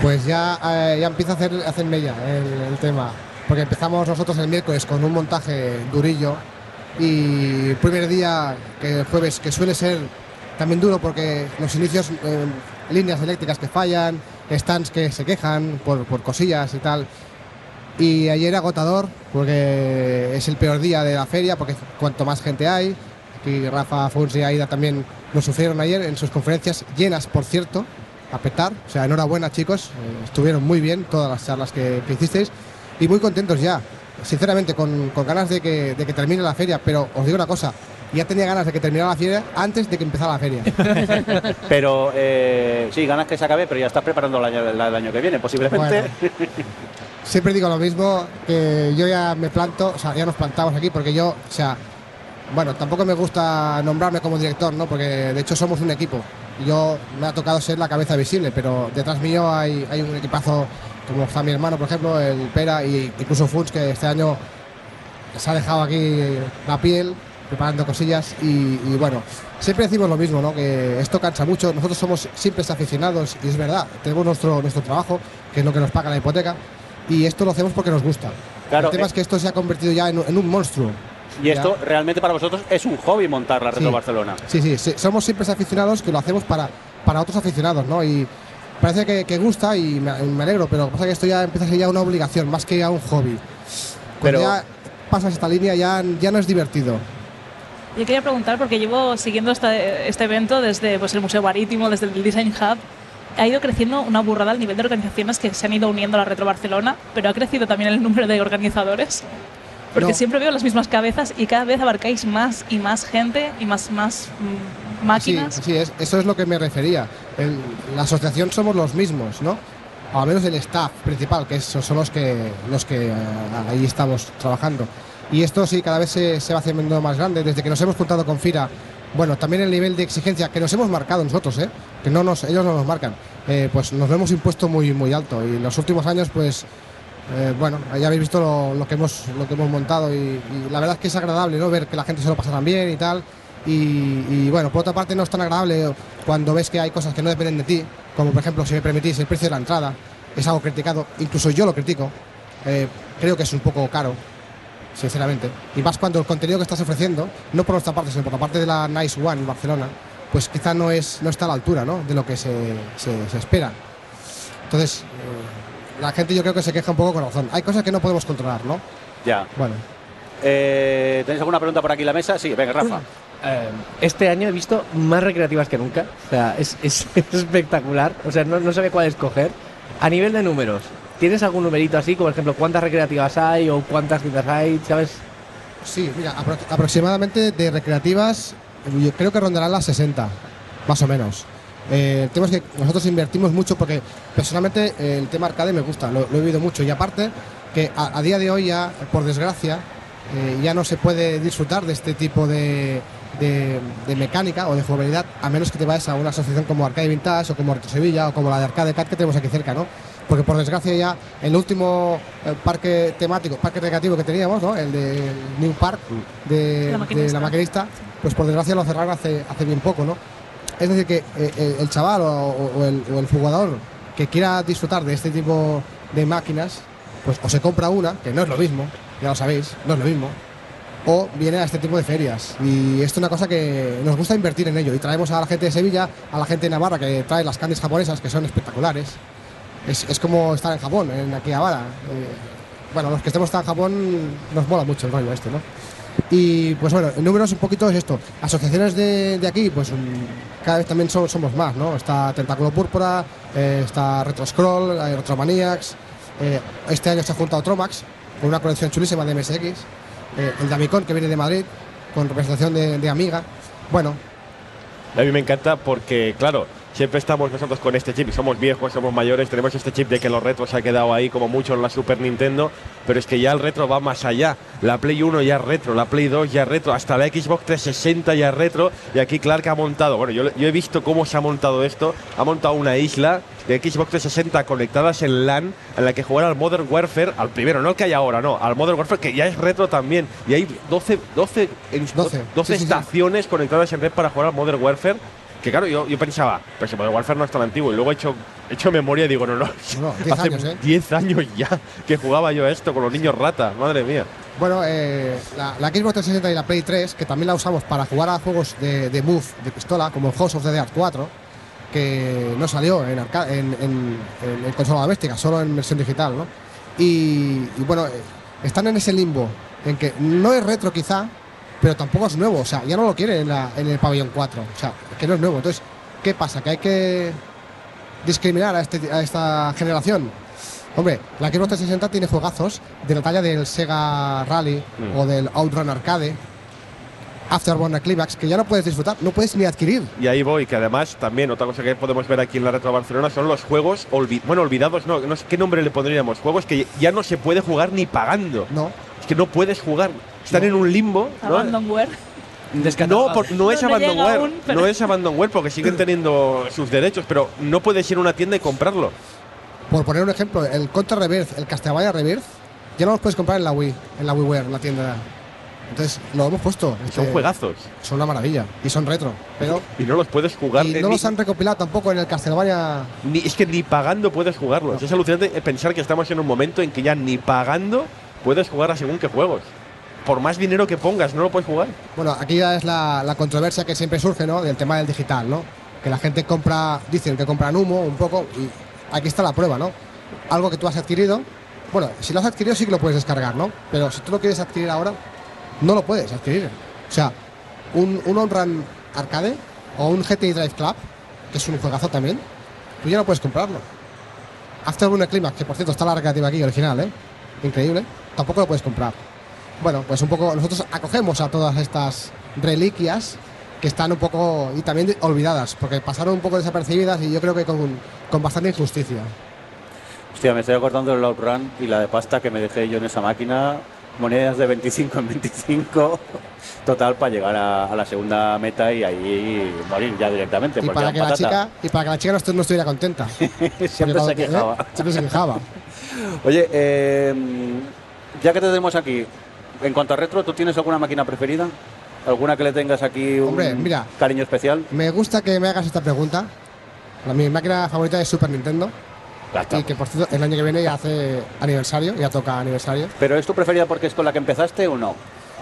Pues ya, eh, ya empieza a hacer, mella el, tema. Porque empezamos nosotros el miércoles con un montaje durillo y el primer día, que jueves, que suele ser también duro porque los inicios, eh, líneas eléctricas que fallan, stands que se quejan por, por cosillas y tal. Y ayer agotador porque es el peor día de la feria porque cuanto más gente hay. Aquí Rafa, Fonsi y Aida también lo sufrieron ayer en sus conferencias, llenas por cierto, a petar. O sea, enhorabuena chicos, eh, estuvieron muy bien todas las charlas que, que hicisteis y muy contentos ya. Sinceramente, con, con ganas de que, de que termine la feria, pero os digo una cosa, ya tenía ganas de que terminara la feria antes de que empezara la feria. Pero eh, sí, ganas que se acabe, pero ya estás preparando el año, el año que viene, posiblemente. Bueno. siempre digo lo mismo, que yo ya me planto, o sea, ya nos plantamos aquí porque yo, o sea, bueno, tampoco me gusta nombrarme como director, ¿no? Porque de hecho somos un equipo. Yo me ha tocado ser la cabeza visible, pero detrás mío hay, hay un equipazo como está mi hermano, por ejemplo, el Pera y incluso Funs, que este año se ha dejado aquí la piel preparando cosillas y, y bueno, siempre decimos lo mismo, ¿no? Que esto cansa mucho. Nosotros somos simples aficionados y es verdad, tenemos nuestro, nuestro trabajo, que es lo que nos paga la hipoteca, y esto lo hacemos porque nos gusta. Claro, el tema eh, es que esto se ha convertido ya en un monstruo. Y esto Ya. realmente para vosotros es un hobby montar la Retro Sí. Barcelona. Sí, sí, sí, somos simples aficionados que lo hacemos para, para otros aficionados, ¿no? Y parece que, que gusta y me, me alegro, pero lo que pasa es que esto ya empieza a ser ya una obligación, más que ya un hobby. Cuando Pero- ya pasas esta línea ya, ya no es divertido. Yo quería preguntar, porque llevo siguiendo este, este evento desde pues, el Museo Marítimo, desde el Design Hub. Ha ido creciendo una burrada al nivel de organizaciones que se han ido uniendo a la Retro Barcelona, pero ha crecido también el número de organizadores. Porque No. siempre veo las mismas cabezas y cada vez abarcáis más y más gente y más, más mm, máquinas. Sí, sí, es, eso es lo que me refería. El- la asociación somos los mismos, ¿no? O al menos el staff principal, que esos son los que, los que eh, ahí estamos trabajando. Y esto sí, cada vez se, se va haciendo más grande. Desde que nos hemos juntado con FIRA, bueno, también el nivel de exigencia que nos hemos marcado nosotros, ¿eh? que no nos, ellos no nos marcan, eh, pues nos lo hemos impuesto muy, muy alto. Y en los últimos años, pues, eh, bueno, ya habéis visto lo, que hemos, lo que hemos montado y, la verdad es que es agradable, ¿no? Ver que la gente se lo pasa tan bien y tal. Y, bueno, por otra parte no es tan agradable cuando ves que hay cosas que no dependen de ti, como por ejemplo, si me permitís, el precio de la entrada. Es algo criticado, incluso yo lo critico. Eh, creo que es un poco caro, sinceramente. Y más cuando el contenido que estás ofreciendo, no por nuestra parte, sino por la parte de la Nice One Barcelona, pues quizá no, es, no está a la altura ¿no? de lo que se, se- se espera. Entonces, eh, la gente yo creo que se queja un poco con razón. Hay cosas que no podemos controlar, ¿no? Ya. Bueno. Eh, ¿Tenéis alguna pregunta por aquí en la mesa? Sí, venga, Rafa. Eh, este año he visto más recreativas que nunca. O sea, es, es espectacular. O sea, no, no sabe cuál escoger. A nivel de números, ¿tienes algún numerito así? Como por ejemplo, ¿cuántas recreativas hay o cuántas tiendas hay? ¿Sabes? Sí, mira, apro- aproximadamente de recreativas, yo creo que rondarán las 60, más o menos. Eh, el tema es que nosotros invertimos mucho porque personalmente eh, el tema arcade me gusta, lo, lo he vivido mucho y aparte que a, a día de hoy ya, por desgracia, eh, ya no se puede disfrutar de este tipo de, de- de mecánica o de jugabilidad a menos que te vayas a una asociación como Arcade Vintage o como Retro Sevilla o como la de Arcade Cat que tenemos aquí cerca, ¿no? Porque por desgracia ya el último eh, parque temático, parque recreativo que teníamos, ¿no? El de New Park de, La de la maquinista, pues por desgracia lo cerraron hace, hace bien poco, ¿no? Es decir, que eh, el chaval o, el, jugador que quiera disfrutar de este tipo de máquinas, pues o se compra una, que no es lo mismo, ya lo sabéis, no es lo mismo, o viene a este tipo de ferias. Y esto es una cosa que nos gusta invertir en ello. Y traemos a la gente de Sevilla, a la gente de Navarra que trae las candies japonesas, que son espectaculares. Es, como estar en Japón, en Akihabara. Eh, bueno, los que estemos en Japón nos mola mucho el rollo este, ¿no? Y pues bueno, en números un poquito es esto. Asociaciones de, de aquí, pues cada vez también so- somos más, ¿no? Está Tentáculo Púrpura, eh, está Retro Scroll, hay Retromaniacs. eh, este año se ha juntado Tromax con una colección chulísima de MSX. eh, el Damicon que viene de Madrid con representación de, de Amiga. Bueno, A mí me encanta porque, claro, siempre estamos nosotros con este chip somos viejos, somos mayores, tenemos este chip de que los retros se ha quedado ahí como mucho en la Super Nintendo, pero es que ya el retro va más allá. La Play 1 ya es retro, la Play 2 ya es retro, hasta la Xbox 360 ya es retro y aquí Clark ha montado, bueno, yo, yo he visto cómo se ha montado esto, ha montado una isla de Xbox 360 conectadas en LAN en la que jugar al Modern Warfare, al primero, no el que hay ahora, no, al Modern Warfare que ya es retro también y hay 12, 12, en- 12, 12 sí, sí, sí. estaciones conectadas en red para jugar al Modern Warfare. Que claro, yo, yo pensaba, pero si Modern Warfare no es tan antiguo. Y luego he hecho, he hecho memoria y digo, no, no. No, 10 hace años, ¿eh? 10 años ya que jugaba yo esto con los niños rata, madre mía. Bueno, eh, la, la Xbox 360 y la Play 3, que también la usamos para jugar a juegos de, de Move, de pistola, como el House of the Dead 4, que no salió en, arca- en, en- en- en consola doméstica, solo en versión digital, ¿no? Y, y bueno, eh, están en ese limbo, en que no es retro quizá, pero tampoco es nuevo, o sea, ya no lo quieren en, la- en el pabellón 4, o sea, que no es nuevo. Entonces, ¿qué pasa? ¿Que hay que discriminar a, este- a esta generación? Hombre, la Xbox 360 tiene juegazos de la talla del Sega Rally Mm. o del Outrun Arcade. Afterburner Climax, que ya no puedes disfrutar, no puedes ni adquirir. Y ahí voy, que además también otra cosa que podemos ver aquí en la Retro Barcelona son los juegos, bueno, olvidados, no, no sé qué nombre le pondríamos, juegos que ya no se puede jugar ni pagando. No. Es que no puedes jugar, están en un limbo. ¿no? Abandonware. No, por- no es No Abandonware, aún, no es Abandonware porque siguen teniendo sus derechos, pero no puedes ir a una tienda y comprarlo. Por poner un ejemplo, el Contra Rebirth, el Castlevania Rebirth, ya no los puedes comprar en la Wii, en la WiiWare, en la tienda. Entonces, lo hemos puesto. Son este, juegazos Son una maravilla. Y son retro. Pero. y no los puedes jugar. Y no ni- los han recopilado tampoco en el Castlevania. ni- es que ni pagando puedes jugarlos. Es alucinante pensar que estamos en un momento en que ya ni pagando puedes jugar a según qué juegos. Por más dinero que pongas, no lo puedes jugar. Bueno, aquí ya es la, controversia que siempre surge, ¿no? Del tema del digital, ¿no? Que la gente compra, dicen que compran humo un poco y aquí está la prueba, ¿no? Algo que tú has adquirido, bueno, si lo has adquirido sí que lo puedes descargar, ¿no? Pero si tú lo quieres adquirir ahora, no lo puedes adquirir. O sea, un, un On-Run Arcade o un GTI Drive Club, que es un juegazo también, tú ya no puedes comprarlo. Afterburner Climax, que por cierto está la recreativa aquí, original, ¿eh? Increíble, tampoco lo puedes comprar. Bueno, pues un poco nosotros acogemos a todas estas reliquias que están un poco y también olvidadas, porque pasaron un poco desapercibidas y yo creo que con, con bastante injusticia. Hostia, me estoy acordando del Outrun y la de pasta que me dejé yo en esa máquina. Monedas de 25 en 25. Total, para llegar a, a la segunda meta y ahí morir ya directamente. Y para, que la chica, y para que la chica no, no estuviera contenta. Siempre Porque se quejaba. ¿eh? Siempre se quejaba. Oye, eh, ya que te tenemos aquí, en cuanto a retro, ¿tú tienes alguna máquina preferida? ¿Alguna que le tengas aquí un Hombre, mira. cariño especial? Me gusta que me hagas esta pregunta. La, mi máquina favorita es Super Nintendo. Y que por cierto, el año que viene ya hace aniversario, ya toca aniversario. ¿Pero es tu preferida porque es con la que empezaste o no?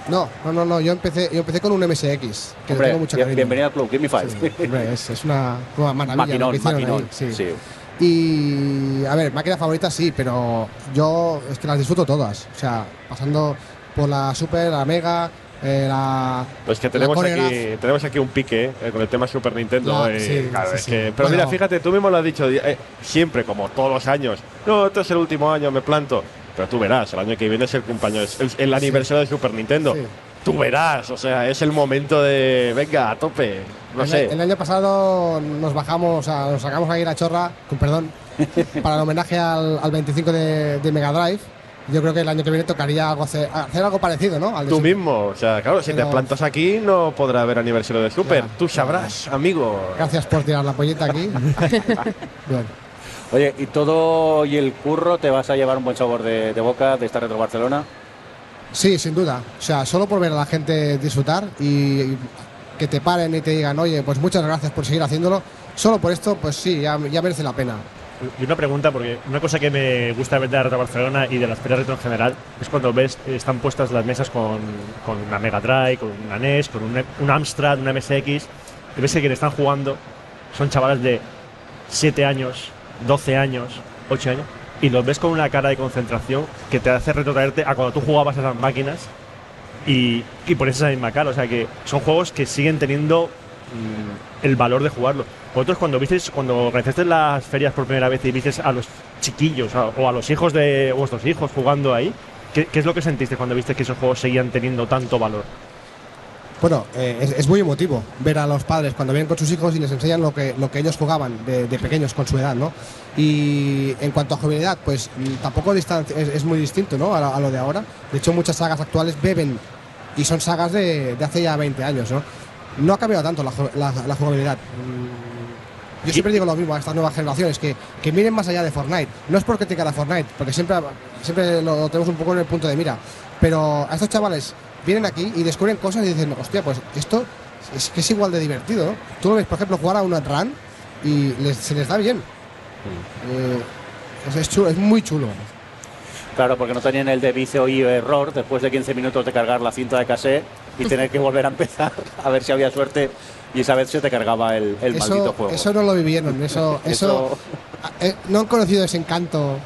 No, no, no, no. Yo empecé, yo empecé con un MSX, que Hombre, tengo mucho bien- cariño. bienvenido al club, give me five. Sí, hombre, es, es una, una maravilla lo Maquinón, que maquinón. ahí, sí. sí. Y a ver, máquina favorita sí, pero yo es que las disfruto todas. O sea, pasando por la Super, la Mega, eh, la. Pues que tenemos aquí, tenemos aquí un pique eh, con el tema Super Nintendo. La- eh, sí, claro, sí, es sí. que- pero Bueno. mira, fíjate, tú mismo lo has dicho eh, siempre, como todos los años. No, este es el último año, me planto. Pero tú verás, el año que viene es el cumpleaños, el, el aniversario de Super Nintendo. Tú verás, o sea, es el momento de. Venga, a tope. No el, sé. el año pasado nos bajamos, o sea, nos sacamos ahí la chorra, con perdón, para el homenaje al, al 25 de, de Mega Drive. Yo creo que el año que viene tocaría algo hacer, hacer algo parecido, ¿no? Al Tú Super. mismo, o sea, claro, si te plantas aquí no podrá haber aniversario de Super. Ya, Tú ya. sabrás, amigo. Gracias por tirar la pollita aquí. Bien. Oye, ¿y todo y el curro te vas a llevar un buen sabor de, de boca de esta Retro Barcelona? Sí, sin duda. O sea, solo por ver a la gente disfrutar y, y que te paren y te digan, oye, pues muchas gracias por seguir haciéndolo. Solo por esto, pues sí, ya, ya merece la pena. Y una pregunta, porque una cosa que me gusta ver de la Retro Barcelona y de las ferias retro en general es cuando ves, están puestas las mesas con, con una Mega Drive, con una NES, con un, Amstrad, una MSX, y ves que quienes están jugando son chavales de 7 años, 12 años, 8 años, y los ves con una cara de concentración que te hace retrotraerte a cuando tú jugabas a esas máquinas y, y pones esa misma cara. O sea que son juegos que siguen teniendo el valor de jugarlo. Vosotros cuando visteis, cuando organizaste las ferias por primera vez y visteis a los chiquillos o a los hijos de vuestros hijos jugando ahí, ¿qué, es lo que sentiste cuando viste que esos juegos seguían teniendo tanto valor? Bueno, eh, es, muy emotivo ver a los padres cuando vienen con sus hijos y les enseñan lo que, lo que ellos jugaban de, pequeños con su edad, ¿no? Y en cuanto a juvenilidad, pues mm, tampoco es, es muy distinto, ¿no? A, a lo de ahora. De hecho, muchas sagas actuales beben y son sagas de, de hace ya 20 años, ¿no? No ha cambiado tanto la, la- la jugabilidad. Mm, Yo siempre digo lo mismo a estas nuevas generaciones, que, que miren más allá de Fortnite. No es por criticar a Fortnite, porque siempre, siempre lo tenemos un poco en el punto de mira. Pero a estos chavales vienen aquí y descubren cosas y dicen, hostia, pues esto es que es igual de divertido, ¿no? Tú lo ves, por ejemplo, jugar a una run y les- se les da bien. Eh, es, es chulo, es muy chulo. Claro, porque no tenían el de vicio y error después de 15 minutos de cargar la cinta de cassette y tener que volver a empezar a ver si había suerte y esa vez se te cargaba el, el maldito Eso, juego. eso no lo vivieron, eso, eso, eh, no han conocido ese encanto.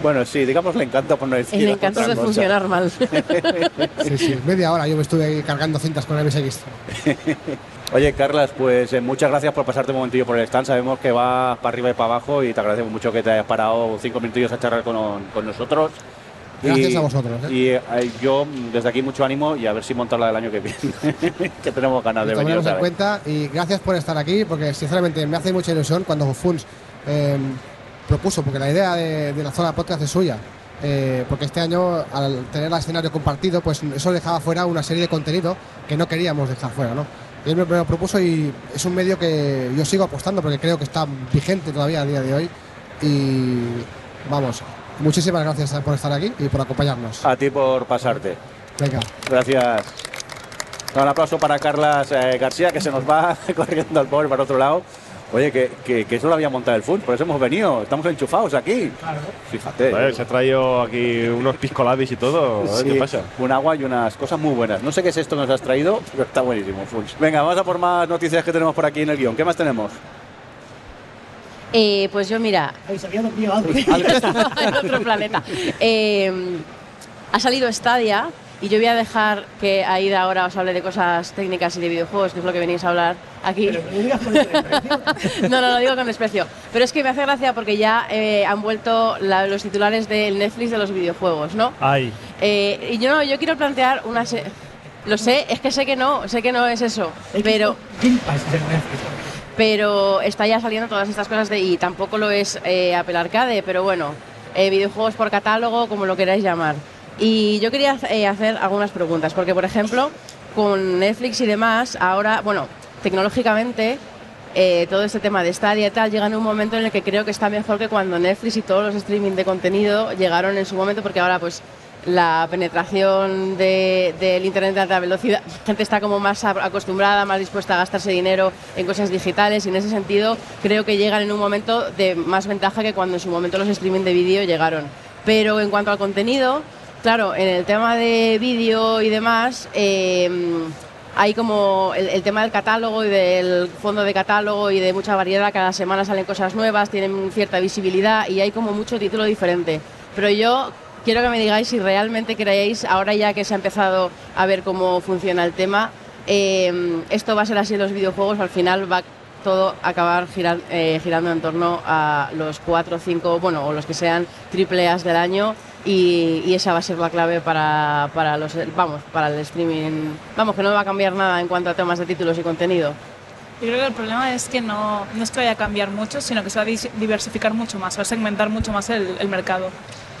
Bueno, sí, digamos le encanta por no decir El encanto otra de cosa. funcionar mal. Sí, sí, media hora yo me estuve ahí cargando cintas con el MSX. Oye, Carlas, pues eh, muchas gracias por pasarte un momentillo por el stand. Sabemos que vas para arriba y para abajo y te agradecemos mucho que te hayas parado cinco minutillos a charlar con, con nosotros. Gracias a vosotros, ¿eh? Y eh, yo, desde aquí, mucho ánimo y a ver si montarla del año que viene. que tenemos ganas de venir en cuenta y gracias por estar aquí porque sinceramente me hace mucha ilusión cuando Funs eh, propuso, porque la idea de, de la zona podcast es suya, eh, porque este año al tener el escenario compartido pues eso dejaba fuera una serie de contenido que no queríamos dejar fuera, ¿no? Y él me lo propuso y es un medio que yo sigo apostando porque creo que está vigente todavía a día de hoy y vamos, muchísimas gracias por estar aquí y por acompañarnos. A ti por pasarte. Venga. Gracias. Un aplauso para Carlas eh, García, que se nos va corriendo al pobre para otro lado. Oye, que, que, que eso lo había montado el FUN, por eso hemos venido. Estamos enchufados aquí. Fíjate. Joder, se ha traído aquí unos piscolabis y todo. Sí, qué pasa. Un agua y unas cosas muy buenas. No sé qué es esto que nos has traído, pero está buenísimo, Funs. Venga, vamos a por más noticias que tenemos por aquí en el guion. ¿Qué más tenemos? Eh, pues yo, mira, Ahí se había dormido en otro planeta. Eh, ha salido Stadia y yo voy a dejar que Aida ahora os hable de cosas técnicas y de videojuegos, que es lo que venís a hablar aquí. Pero lo digas con este precio. No, no, lo digo con desprecio. Pero es que me hace gracia porque ya eh, han vuelto la- los titulares del Netflix de los videojuegos, ¿no? Ay, Eh, y yo, yo quiero plantear una... se- Lo sé, es que sé que no, sé que no es eso, pero... Game Pass. Pero está ya saliendo todas estas cosas de y tampoco lo es eh, Apple pero bueno, eh, videojuegos por catálogo, como lo queráis llamar. Y yo quería eh, hacer algunas preguntas, porque por ejemplo, con Netflix y demás, ahora, bueno, tecnológicamente, eh, todo este tema de Stadia y tal llega en un momento en el que creo que está mejor que cuando Netflix y todos los streaming de contenido llegaron en su momento, porque ahora pues la penetración de- del Internet de alta velocidad, la gente está como más acostumbrada, más dispuesta a gastarse dinero en cosas digitales y en ese sentido creo que llegan en un momento de más ventaja que cuando en su momento los streaming de vídeo llegaron. Pero en cuanto al contenido, claro, en el tema de vídeo y demás, eh, hay como el, el tema del catálogo y del fondo de catálogo y de mucha variedad, cada semana salen cosas nuevas, tienen cierta visibilidad y hay como mucho título diferente. Pero yo quiero que me digáis si realmente creéis, ahora ya que se ha empezado a ver cómo funciona el tema, eh, esto va a ser así en los videojuegos, al final va todo a acabar eh, girando en torno a los 4 o 5, bueno, o los que sean triple A's del año y, esa va a ser la clave para, para los, vamos, para el streaming. Vamos, que no va a cambiar nada en cuanto a temas de títulos y contenido. Yo creo que el problema es que no, no es que vaya a cambiar mucho, sino que se va a diversificar mucho más, se va a segmentar mucho más el mercado.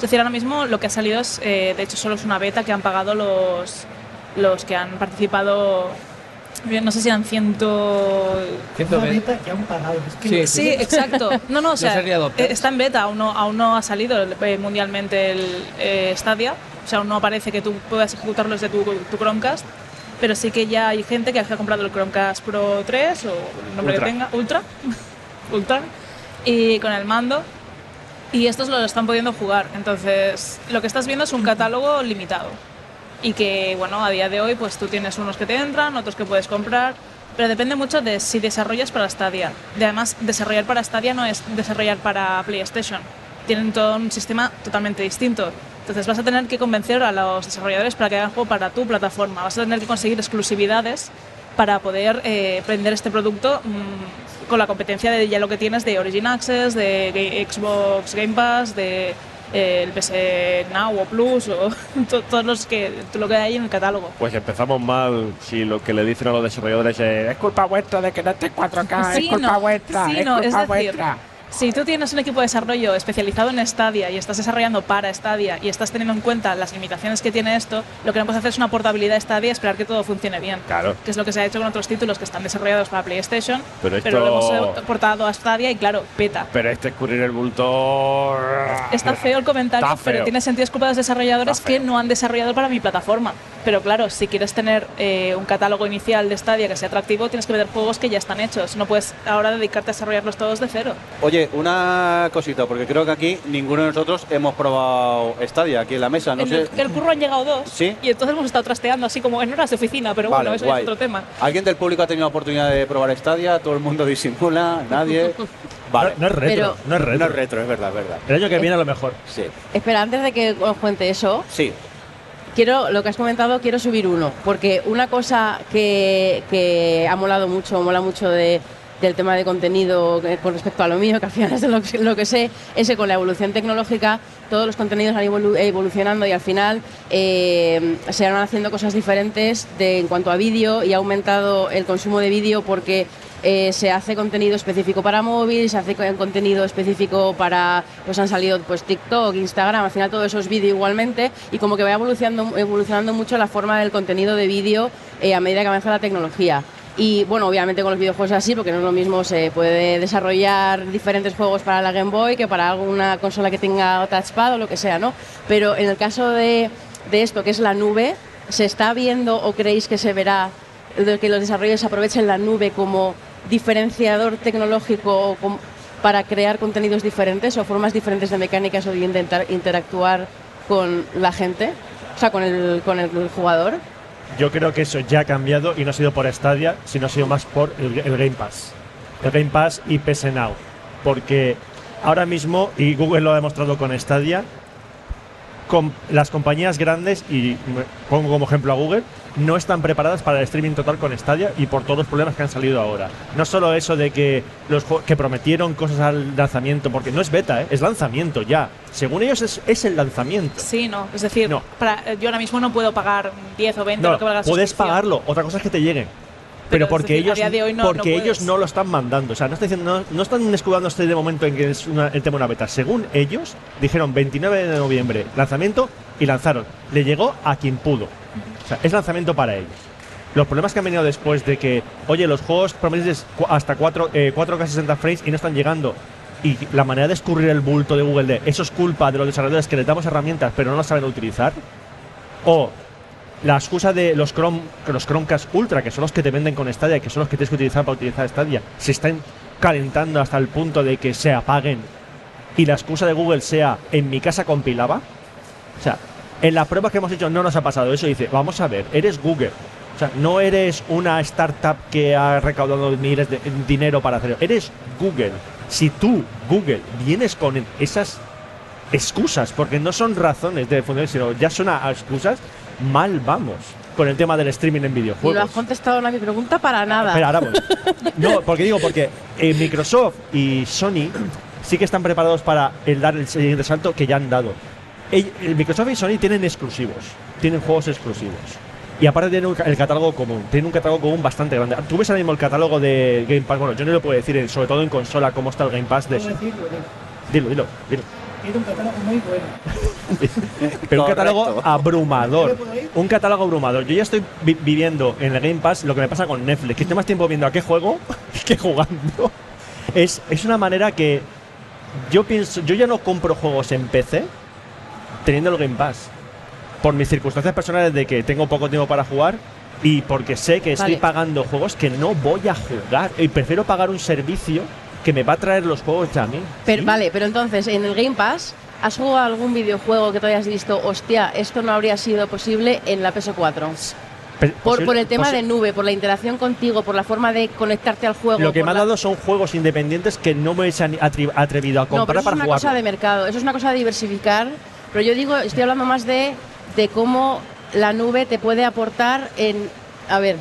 Es decir, ahora mismo lo que ha salido es, eh, de hecho, solo es una beta que han pagado los, los que han participado, no sé si eran ciento... Ciento Una beta que han pagado. Es que Sí, Sí, exacto. No, no, o sea, eh, está en beta, aún no, aún no ha salido eh, mundialmente el eh, Stadia, o sea, aún no aparece que tú puedas ejecutarlo desde tu, tu Chromecast, pero sí que ya hay gente que ha comprado el Chromecast Pro 3 o el nombre Ultra. que tenga, Ultra, Ultra, y con el mando. Y estos lo están pudiendo jugar. Entonces, lo que estás viendo es un catálogo limitado. Y que, bueno, a día de hoy, pues tú tienes unos que te entran, otros que puedes comprar. Pero depende mucho de si desarrollas para Stadia. De además, desarrollar para Stadia no es desarrollar para PlayStation. Tienen todo un sistema totalmente distinto. Entonces vas a tener que convencer a los desarrolladores para que hagan juego para tu plataforma. Vas a tener que conseguir exclusividades para poder eh, vender este producto mm, con la competencia de ya lo que tienes de Origin Access, de Xbox Game Pass, de eh, el PS Now o Plus o to- todos los que lo que hay en el catálogo. Pues empezamos mal si lo que le dicen a los desarrolladores es es culpa vuestra de que no esté 4K, Sí, es culpa no. vuestra, Sí, es no, culpa es decir, vuestra. Si tú tienes un equipo de desarrollo especializado en Stadia y estás desarrollando para Stadia y estás teniendo en cuenta las limitaciones que tiene esto, lo que no puedes hacer es una portabilidad de Stadia y esperar que todo funcione bien. Claro. Que es lo que se ha hecho con otros títulos que están desarrollados para PlayStation, Pero esto- lo hemos portado a Stadia y claro, peta. Pero este escurrir el bulto. Está feo el comentario, feo. pero tiene sentido es culpa de los desarrolladores que no han desarrollado para mi plataforma. Pero claro, si quieres tener eh, un catálogo inicial de Stadia que sea atractivo, tienes que meter juegos que ya están hechos. No puedes ahora dedicarte a desarrollarlos todos de cero. Oye, una cosita, porque creo que aquí ninguno de nosotros hemos probado Stadia aquí en la mesa. No en sé. el, el curro han llegado dos ¿Sí? y entonces hemos estado trasteando así como en horas de oficina, pero Vale, bueno, eso guay. es otro tema. ¿Alguien del público ha tenido la oportunidad de probar Stadia? ¿Todo el mundo disimula? ¿Nadie? Vale. No, no es retro, Pero- no es retro. No es retro, es verdad, es verdad. El año que viene a lo mejor. Sí. Espera, antes de que os cuente eso, Sí. quiero lo que has comentado, quiero subir uno, porque una cosa que, que ha molado mucho, mola mucho de, del tema de contenido eh, con respecto a lo mío, que al final es lo, que- lo que sé, es que con la evolución tecnológica todos los contenidos han evolu- evolucionando y al final eh, se van haciendo cosas diferentes de, en cuanto a vídeo y ha aumentado el consumo de vídeo porque eh, se hace contenido específico para móvil, se hace co- contenido específico para, pues han salido pues TikTok, Instagram, al final todo eso es vídeo igualmente y como que va evolucionando, evolucionando mucho la forma del contenido de vídeo eh, a medida que avanza la tecnología. Y bueno, obviamente con los videojuegos es así, porque no es lo mismo, se puede desarrollar diferentes juegos para la Game Boy que para alguna consola que tenga touchpad o lo que sea, ¿no? Pero en el caso de, de esto, que es la nube, ¿se está viendo o creéis que se verá que los desarrolladores aprovechen la nube como diferenciador tecnológico para crear contenidos diferentes o formas diferentes de mecánicas o de intentar interactuar con la gente? O sea, con el, con el jugador. Yo creo que eso ya ha cambiado y no ha sido por Stadia, sino ha sido más por el, Game Pass. El Game Pass y PS Now. Porque ahora mismo, y Google lo ha demostrado con Stadia, las compañías grandes, y pongo como ejemplo a Google, no están preparadas para el streaming total con Stadia y por todos los problemas que han salido ahora. No solo eso de que los que prometieron cosas al lanzamiento, porque no es beta, ¿eh? es lanzamiento ya. Según ellos es, es el lanzamiento. Sí, no. Es decir, No. para- eh, yo ahora mismo no puedo pagar 10 o 20 No, lo que valga puedes pagarlo. Otra cosa es que te lleguen. Pero, Pero, porque decir, ellos, día de hoy no- porque no ellos no lo están mandando. O sea, no, está diciendo, no, no están escudándose de momento en que es una- el tema de una beta. Según ellos, dijeron 29 de noviembre, lanzamiento, y lanzaron. Le llegó a quien pudo. Sea, es lanzamiento para ellos. Los problemas que han venido después de que, oye, los juegos prometen hasta 4, eh, 4K 60 frames y no están llegando. Y la manera de escurrir el bulto de Google de eso es culpa de los desarrolladores que les damos herramientas pero no las saben utilizar. O la excusa de los Chrome, los Chromecast Ultra, que son los que te venden con Stadia, que son los que tienes que utilizar para utilizar Stadia, se están calentando hasta el punto de que se apaguen y la excusa de Google sea en mi casa compilaba. O sea, en las pruebas que hemos hecho no nos ha pasado eso. Dice, vamos a ver, eres Google. O sea, no eres una startup que ha recaudado miles de dinero para hacerlo. Eres Google. Si tú, Google, vienes con esas excusas, porque no son razones de funcionar, sino ya son a- excusas, mal vamos con el tema del streaming en Y no videojuegos. has contestado a mi pregunta para nada. Espera, ahora voy. No, porque digo, porque eh, Microsoft y Sony sí que están preparados para el dar el siguiente salto que ya han dado. El Microsoft y Sony tienen exclusivos, tienen juegos exclusivos. Y aparte tienen el catálogo común, tienen un catálogo común bastante grande. Tú ves ahora mismo el catálogo de Game Pass, bueno, yo no lo puedo decir, eh, sobre todo en consola, cómo está el Game Pass de... Dilo, dilo, dilo. Tiene un catálogo muy bueno. Pero un catálogo abrumador. Un catálogo abrumador. Yo ya estoy vi- viviendo en el Game Pass lo que me pasa con Netflix, que estoy más tiempo viendo a qué juego que jugando. Es, es una manera que yo pienso, yo ya no compro juegos en PC teniendo el Game Pass. Por mis circunstancias personales de que tengo poco tiempo para jugar y porque sé que estoy Vale. pagando juegos que no voy a jugar. Y prefiero pagar un servicio que me va a traer los juegos ya a mí. Pero, ¿Sí? Vale, pero entonces, en el Game Pass, ¿has jugado a algún videojuego que te hayas visto, hostia, esto no habría sido posible en la PS4? Pe- Por, por el tema de nube, por la interacción contigo, por la forma de conectarte al juego. Lo que me ha dado son juegos independientes que no me he atrevido a No, pero comprar eso es para una jugar. cosa de mercado, eso es una cosa de diversificar. Pero yo digo, estoy hablando más de, de cómo la nube te puede aportar en. A ver,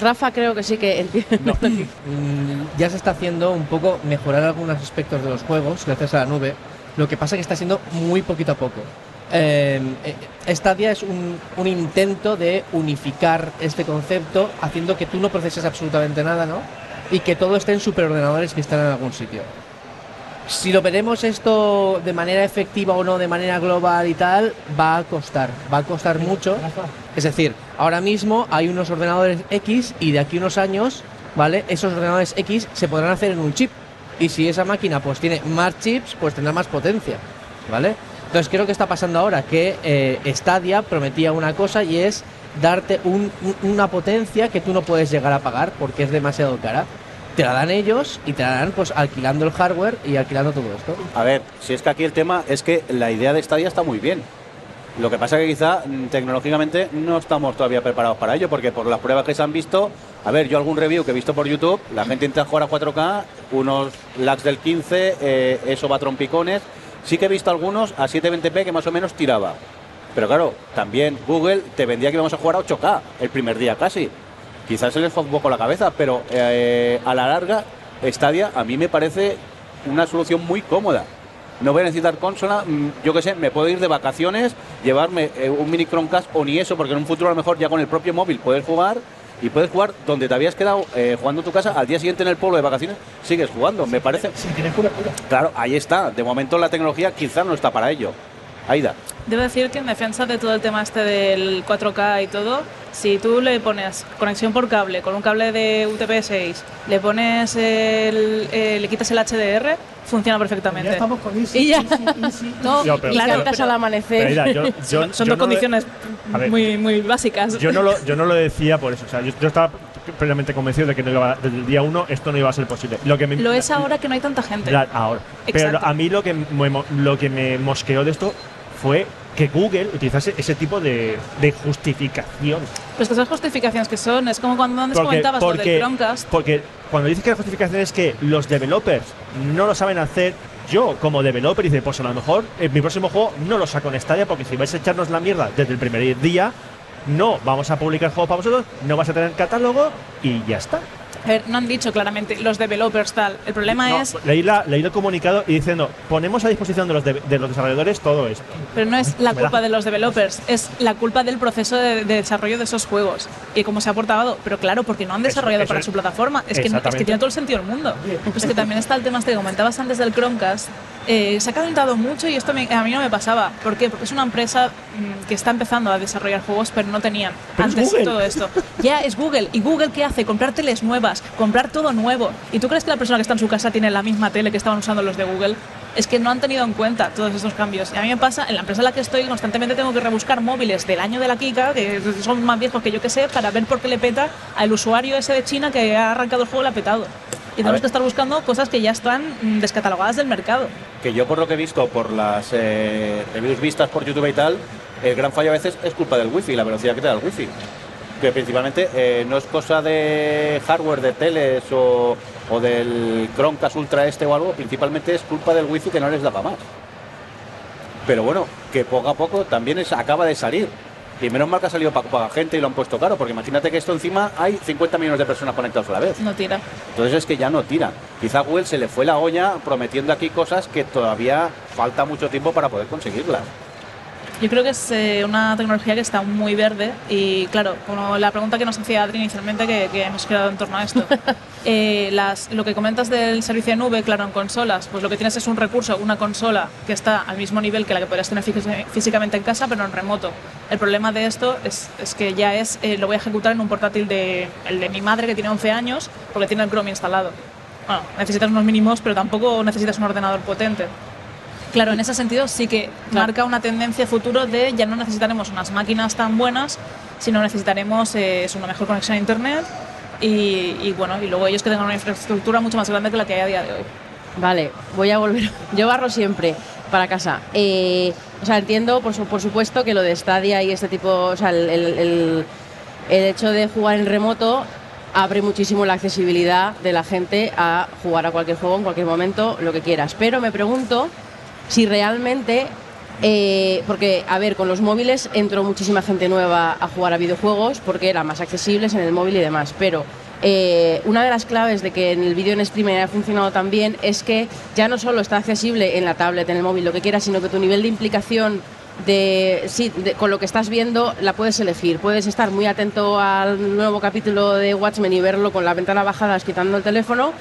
Rafa creo que sí que entiende. Mm, ya se está haciendo un poco mejorar algunos aspectos de los juegos gracias a la nube. Lo que pasa es que está siendo muy poquito a poco. Eh, eh, Stadia es un, un intento de unificar este concepto haciendo que tú no proceses absolutamente nada, ¿no? Y que todo esté en superordenadores que están en algún sitio. Si lo veremos esto de manera efectiva o no, de manera global y tal, va a costar. Va a costar mucho. Es decir, ahora mismo hay unos ordenadores X y de aquí unos años, ¿vale? Esos ordenadores X se podrán hacer en un chip. Y si esa máquina pues tiene más chips, pues tendrá más potencia, ¿vale? Entonces creo que está pasando ahora que eh, Stadia prometía una cosa y es darte un- un- una potencia que tú no puedes llegar a pagar porque es demasiado cara. Te la dan ellos y te la dan pues alquilando el hardware y alquilando todo esto. A ver, si es que aquí el tema es que la idea de Stadia está muy bien. Lo que pasa que quizá mm, tecnológicamente no estamos todavía preparados para ello, porque por las pruebas que se han visto, a ver, yo algún review que he visto por YouTube, la gente intenta jugar a 4K, unos lags del 15, eh, eso va a trompicones. Sí que he visto algunos a 720p que más o menos tiraba. Pero claro, también Google te vendía que íbamos a jugar a 8K el primer día casi. Quizás se les fue un poco la cabeza, pero eh, a la larga Stadia a mí me parece una solución muy cómoda. No voy a necesitar consola, mm, yo qué sé, me puedo ir de vacaciones, llevarme eh, un mini Chromecast o ni eso, porque en un futuro a lo mejor ya con el propio móvil puedes jugar y puedes jugar donde te habías quedado eh, jugando en tu casa, al día siguiente en el pueblo de vacaciones sigues jugando, me parece. Si tienes cobertura. Claro, ahí está. De momento la tecnología quizás no está para ello. Aida. Debo decir que en defensa de todo el tema este del 4K y todo, si tú le pones conexión por cable con un cable de UTP-6, le pones el, eh, le quitas el HDR, funciona perfectamente. Ya estamos con Easy, Y ya. Easy, Easy, No, Yo, pero- Y claro, cantas pero al amanecer. Pero, Aida, yo- yo- son, son yo dos no condiciones ver. muy, muy básicas. Yo no, lo, yo no lo decía por eso. O sea, yo, yo estaba plenamente convencido de que no iba, desde el día uno esto no iba a ser posible. Lo que me, Lo es ahora que no hay tanta gente. Ya, ahora. Pero Exacto. a mí lo que, me, lo que me mosqueó de esto fue que Google utilizase ese tipo de, de justificación. Pues que esas justificaciones que son, es como cuando antes comentabas lo del Chromecast. porque cuando dices que la justificación es que los developers no lo saben hacer, yo como developer dice, pues a lo mejor en mi próximo juego no lo saco en Stadia porque si vais a echarnos la mierda desde el primer día, no vamos a publicar juegos para vosotros, no vas a tener catálogo y ya está. A ver, no han dicho claramente los developers tal. El problema No, es, leí, la- leí el comunicado y diciendo, ponemos a disposición de los, de, de los desarrolladores todo esto. pero no es la da. culpa de los developers, es la culpa del proceso de, de desarrollo de esos juegos y cómo se ha portado. Pero claro, porque no han desarrollado eso para es- su plataforma. Es que, no- es que tiene todo el sentido del mundo. Pues que también está el tema este que comentabas antes del Chromecast. Eh, se ha calentado mucho y esto me- a mí no me pasaba. ¿Por qué? Porque es una empresa mm, que está empezando a desarrollar juegos, pero no tenían Pero antes todo esto. Ya es Google. ¿Y Google qué hace? Comprar teles nuevas, comprar todo nuevo. ¿Y tú crees que la persona que está en su casa tiene la misma tele que estaban usando los de Google? Es que no han tenido en cuenta todos estos cambios. Y a mí me pasa, en la empresa en la que estoy, constantemente tengo que rebuscar móviles del año de la Kika, que son más viejos que yo que sé, para ver por qué le peta al usuario ese de China que ha arrancado el juego y le ha petado. Y tenemos que estar buscando cosas que ya están mm, descatalogadas del mercado. Que yo por lo que he visto, por las eh, reviews vistas por YouTube y tal, el gran fallo a veces es culpa del wifi, la velocidad que te da el wifi. Que principalmente eh, no es cosa de hardware, de teles o, o del Chromecast Ultra este o algo, principalmente es culpa del wifi que no les daba más. Pero bueno, que poco a poco también es, acaba de salir. Y menos mal que ha salido para poca gente y lo han puesto caro, porque imagínate que esto encima hay 50 millones de personas conectadas a la vez. No tira. Entonces es que ya no tira. Quizá a Google se le fue la olla prometiendo aquí cosas que todavía falta mucho tiempo para poder conseguirlas. Yo creo que es eh, una tecnología que está muy verde y claro, como la pregunta que nos hacía Adri inicialmente que, que hemos creado en torno a esto. Eh, las, lo que comentas del servicio de nube, claro, en consolas, pues lo que tienes es un recurso, una consola que está al mismo nivel que la que podrías tener fí- físicamente en casa, pero en remoto. El problema de esto es, es que ya es, eh, lo voy a ejecutar en un portátil de, el de mi madre que tiene 11 años, porque tiene el Chrome instalado. Bueno, necesitas unos mínimos, pero tampoco necesitas un ordenador potente. Claro, en ese sentido sí que marca una tendencia futuro de ya no necesitaremos unas máquinas tan buenas, sino necesitaremos eh, una mejor conexión a internet y, y, bueno, y luego ellos que tengan una infraestructura mucho más grande que la que hay a día de hoy. Vale, voy a volver. Yo barro siempre para casa. Eh, o sea, entiendo, por, su- por supuesto, que lo de Stadia y este tipo, o sea, el, el- el- el hecho de jugar en remoto abre muchísimo la accesibilidad de la gente a jugar a cualquier juego en cualquier momento, lo que quieras. Pero me pregunto si realmente, eh, porque, a ver, con los móviles entró muchísima gente nueva a jugar a videojuegos porque eran más accesibles en el móvil y demás, pero eh, una de las claves de que en el vídeo en streaming haya funcionado tan bien es que ya no solo está accesible en la tablet, en el móvil, lo que quieras, sino que tu nivel de implicación de, sí, con lo que estás viendo la puedes elegir. Puedes estar muy atento al nuevo capítulo de Watchmen y verlo con la ventana bajada, quitando el teléfono,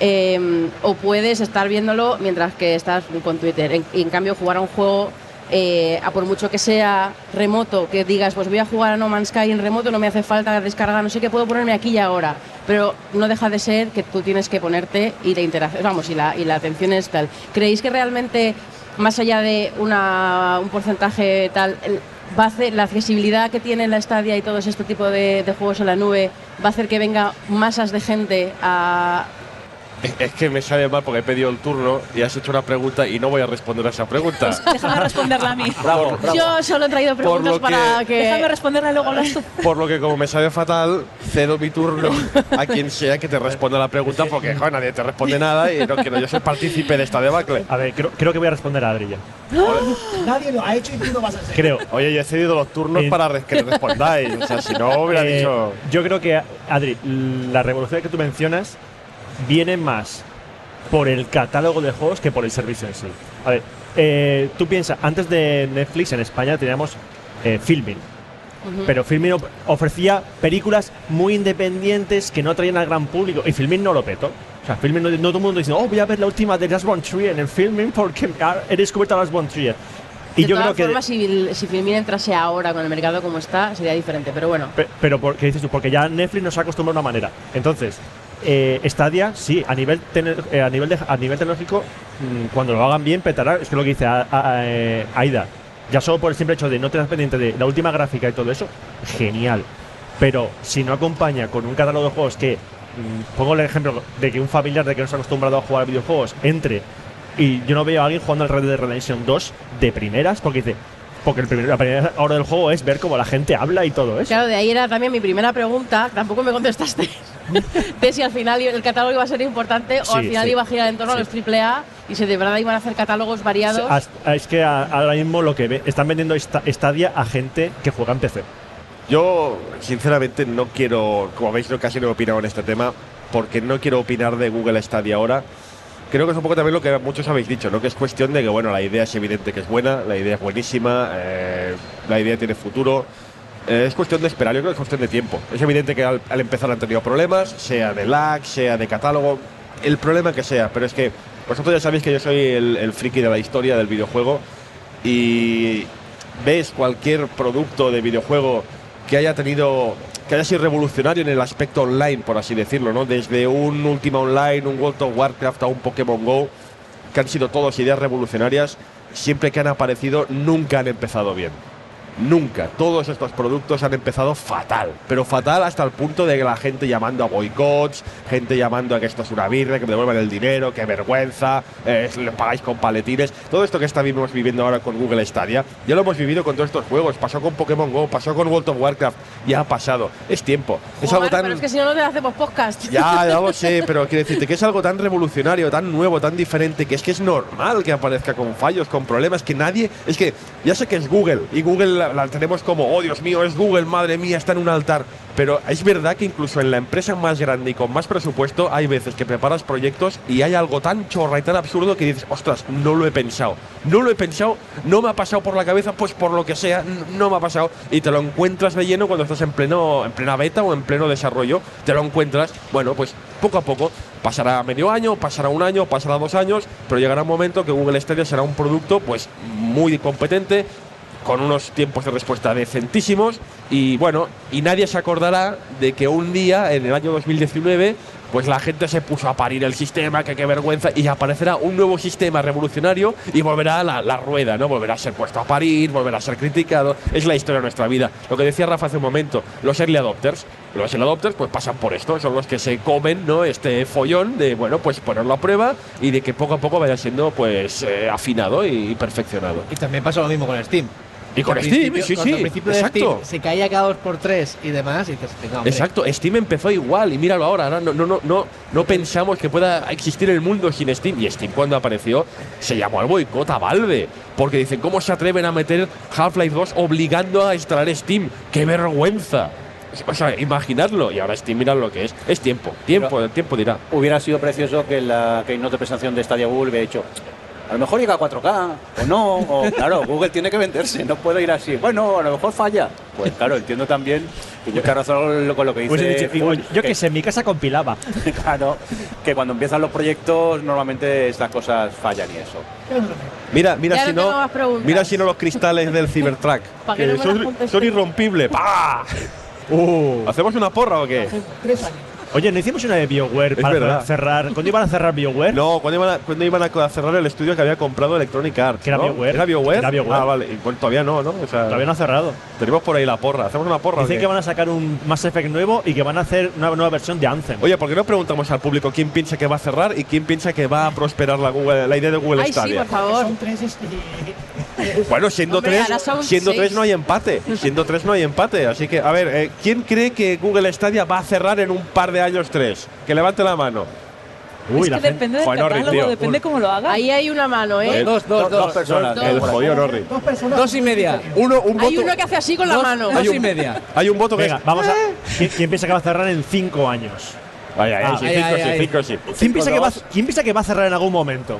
eh, o puedes estar viéndolo mientras que estás con Twitter. En, en cambio, jugar a un juego, eh, a por mucho que sea remoto, que digas, pues voy a jugar a No Man's Sky en remoto, no me hace falta descargar, no sé qué, puedo ponerme aquí y ahora. Pero no deja de ser que tú tienes que ponerte y la interacción, vamos, y la, y la atención es tal. ¿Creéis que realmente, más allá de una, un porcentaje tal, va a hacer la accesibilidad que tiene la Stadia y todos este tipo de, de juegos en la nube, va a hacer que venga masas de gente a, Es, que me sale mal porque he pedido el turno y has hecho una pregunta y no voy a responder a esa pregunta. Déjame responderla a mí. Bravo, bravo. Yo solo he traído preguntas lo para que- que... Déjame responderla y luego hablas tú. Por lo que como me sale fatal, cedo mi turno a quien sea que te responda la pregunta porque joder, nadie te responde nada y no quiero yo ser partícipe de esta debacle. A ver, creo, creo que voy a responder a Adri ya. Nadie lo ha hecho y tú lo vas a hacer. Creo. Oye, yo he cedido los turnos Eh, para que respondáis. O sea, si no hubiera Eh, dicho. Yo creo que, Adri, la revolución que tú mencionas viene más por el catálogo de juegos que por el servicio en sí. A ver, eh, tú piensas, antes de Netflix en España teníamos eh, Filmin, pero Filmin ofrecía películas muy independientes que no traían al gran público y Filmin no lo petó. O sea, Filmin no, no todo el mundo dice, oh, voy a ver la última de Last One Tree en el Filmin porque he descubierto Last One Tree. Y de yo todas creo que. formas, si, si Filmin entrase ahora con el mercado como está, sería diferente. Pero bueno, Pe- Pero porque dices tú, porque ya Netflix nos ha acostumbrado a una manera. Entonces, eh, Stadia, sí, a nivel, eh, a nivel, de- a nivel tecnológico, mm, cuando lo hagan bien, petará. Es que lo que dice eh, Aida, ya solo por el simple hecho de no tener pendiente de la última gráfica y todo eso, genial. Pero si no acompaña con un catálogo de juegos que, mm, pongo el ejemplo de que un familiar de que no está acostumbrado a jugar a videojuegos entre y yo no veo a alguien jugando al Red Dead Redemption 2 de primeras porque dice. Porque el primer- la primera hora del juego es ver cómo la gente habla y todo eso. claro, de ahí era también mi primera pregunta. Tampoco me contestaste. de si al final el catálogo iba a ser importante Sí, o al final sí. iba a girar en torno a Sí. los AAA y si de verdad iban a hacer catálogos variados. Hasta- es que a- ahora mismo lo que ve- están vendiendo esta, Stadia a gente que juega en PC. Yo, sinceramente, no quiero, como veis, no casi no he opinado en este tema, porque no quiero opinar de Google Stadia ahora. Creo que es un poco también lo que muchos habéis dicho, ¿no? Que es cuestión de que, bueno, la idea es evidente que es buena, la idea es buenísima, eh, la idea tiene futuro. Eh, es cuestión de esperar, yo creo que es cuestión de tiempo. Es evidente que al, empezar han tenido problemas, sea de lag, sea de catálogo, el problema que sea, pero es que vosotros ya sabéis que yo soy el, el friki de la historia del videojuego y ves cualquier producto de videojuego que haya tenido que haya sido revolucionario en el aspecto online, por así decirlo, ¿no? Desde un Ultima Online, un World of Warcraft a un Pokémon Go, que han sido todas ideas revolucionarias, siempre que han aparecido nunca han empezado bien. Nunca. Todos estos productos han empezado fatal. Pero fatal hasta el punto de que la gente llamando a boicots, gente llamando a que esto es una birra, que me devuelvan el dinero, que vergüenza, eh, le pagáis con paletines. Todo esto que estamos viviendo ahora con Google Stadia, ya lo hemos vivido con todos estos juegos. Pasó con Pokémon Go, pasó con World of Warcraft. Ya ha pasado. Es tiempo. Es Joder, algo tan. Pero es que si no, no te hacemos podcast. Ya, ya lo sé, pero quiero decirte que es algo tan revolucionario, tan nuevo, tan diferente, que es que es normal que aparezca con fallos, con problemas, que nadie. Es que ya sé que es Google, y Google la, tenemos como, oh Dios mío, es Google, madre mía, está en un altar. Pero es verdad que incluso en la empresa más grande y con más presupuesto, hay veces que preparas proyectos y hay algo tan chorra y tan absurdo que dices, ostras, no lo he pensado. No lo he pensado, no me ha pasado por la cabeza, pues por lo que sea, no me ha pasado. Y te lo encuentras de lleno cuando estás en pleno, en plena beta o en pleno desarrollo. Te lo encuentras, bueno, pues poco a poco. Pasará medio año, pasará un año, pasará dos años, pero llegará un momento que Google Stadia será un producto pues muy competente, con unos tiempos de respuesta decentísimos y bueno, y nadie se acordará de que un día en el año 2019 pues la gente se puso a parir el sistema, que qué vergüenza, y aparecerá un nuevo sistema revolucionario y volverá la, la rueda, ¿no? Volverá a ser puesto a parir, volverá a ser criticado. Es la historia de nuestra vida. Lo que decía Rafa hace un momento, los early adopters, los early adopters pues pasan por esto, son los que se comen, ¿no? Este follón de, bueno, pues ponerlo a prueba y de que poco a poco vaya siendo pues eh, afinado y perfeccionado. Y también pasa lo mismo con Steam. Y con Steam, sí, sí, Al principio de exacto. Steam se caía cada dos por tres y demás, y dices, venga, hombre. Exacto, Steam empezó igual y míralo ahora, ahora no, no, no, no, no pensamos que pueda existir el mundo sin Steam y Steam cuando apareció se llamó al boicot a Valve porque dicen cómo se atreven a meter Half-Life 2 obligando a instalar Steam, qué vergüenza. O sea, imaginarlo y ahora Steam mira lo que es, es tiempo, tiempo, el tiempo dirá. Hubiera sido precioso que la que de presentación de Stadia Google hubiera hecho. A lo mejor llega a 4K, o no, o claro, Google tiene que venderse, no puede ir así. Bueno, a lo mejor falla. Pues claro, entiendo también que yo que razón con lo que dice. Pues he dicho, yo que sé, en mi casa compilaba. Claro, que cuando empiezan los proyectos normalmente estas cosas fallan y eso. Mira, mira Ya si no mira si no los cristales del Cybertruck, son irrompibles. ¡Pah! Uh. ¿Hacemos una porra o qué? Tres años. Oye, ¿no hicimos una de BioWare Es para verdad. cerrar? ¿Cuándo iban a cerrar BioWare? No, cuando iban, a, cuando iban a cerrar el estudio que había comprado Electronic Arts. Que era ¿no? BioWare. ¿Era BioWare? Era BioWare. Ah, vale. Y, bueno, todavía no, ¿no? O sea, Todavía no ha cerrado. tenemos por ahí la porra. ¿Hacemos una porra Dicen que van a sacar un Mass Effect nuevo y que van a hacer una nueva versión de Anthem. Oye, ¿por qué no preguntamos al público quién piensa que va a cerrar y quién piensa que va a prosperar la, Google- la idea de Google Ay, sí, Stadia? por favor. Son tres es- Bueno, siendo Hombre, tres, siendo seis. tres no hay empate. Siendo tres no hay empate. Así que, a ver, eh, ¿quién cree que Google Stadia va a cerrar en un par de años tres? Que levante la mano. Uy, es la que gente- depende del Joder, Norris, catálogo, tío. depende cómo lo haga. Ahí hay una mano, ¿eh? El- Dos, dos, Dos, dos. dos personas. Dos. El jodido Norris. Dos personas. Dos y media. Uno, un Hay voto. uno que hace así con la Dos, mano. dos y media. Hay un voto que Venga, es. vamos a. ¿quién, quién piensa que va a cerrar en cinco años? Ay, ay, Ah, sí, cinco sí, cinco sí. ¿Quién piensa, que va, 5-2. ¿Quién piensa que va a cerrar en algún momento?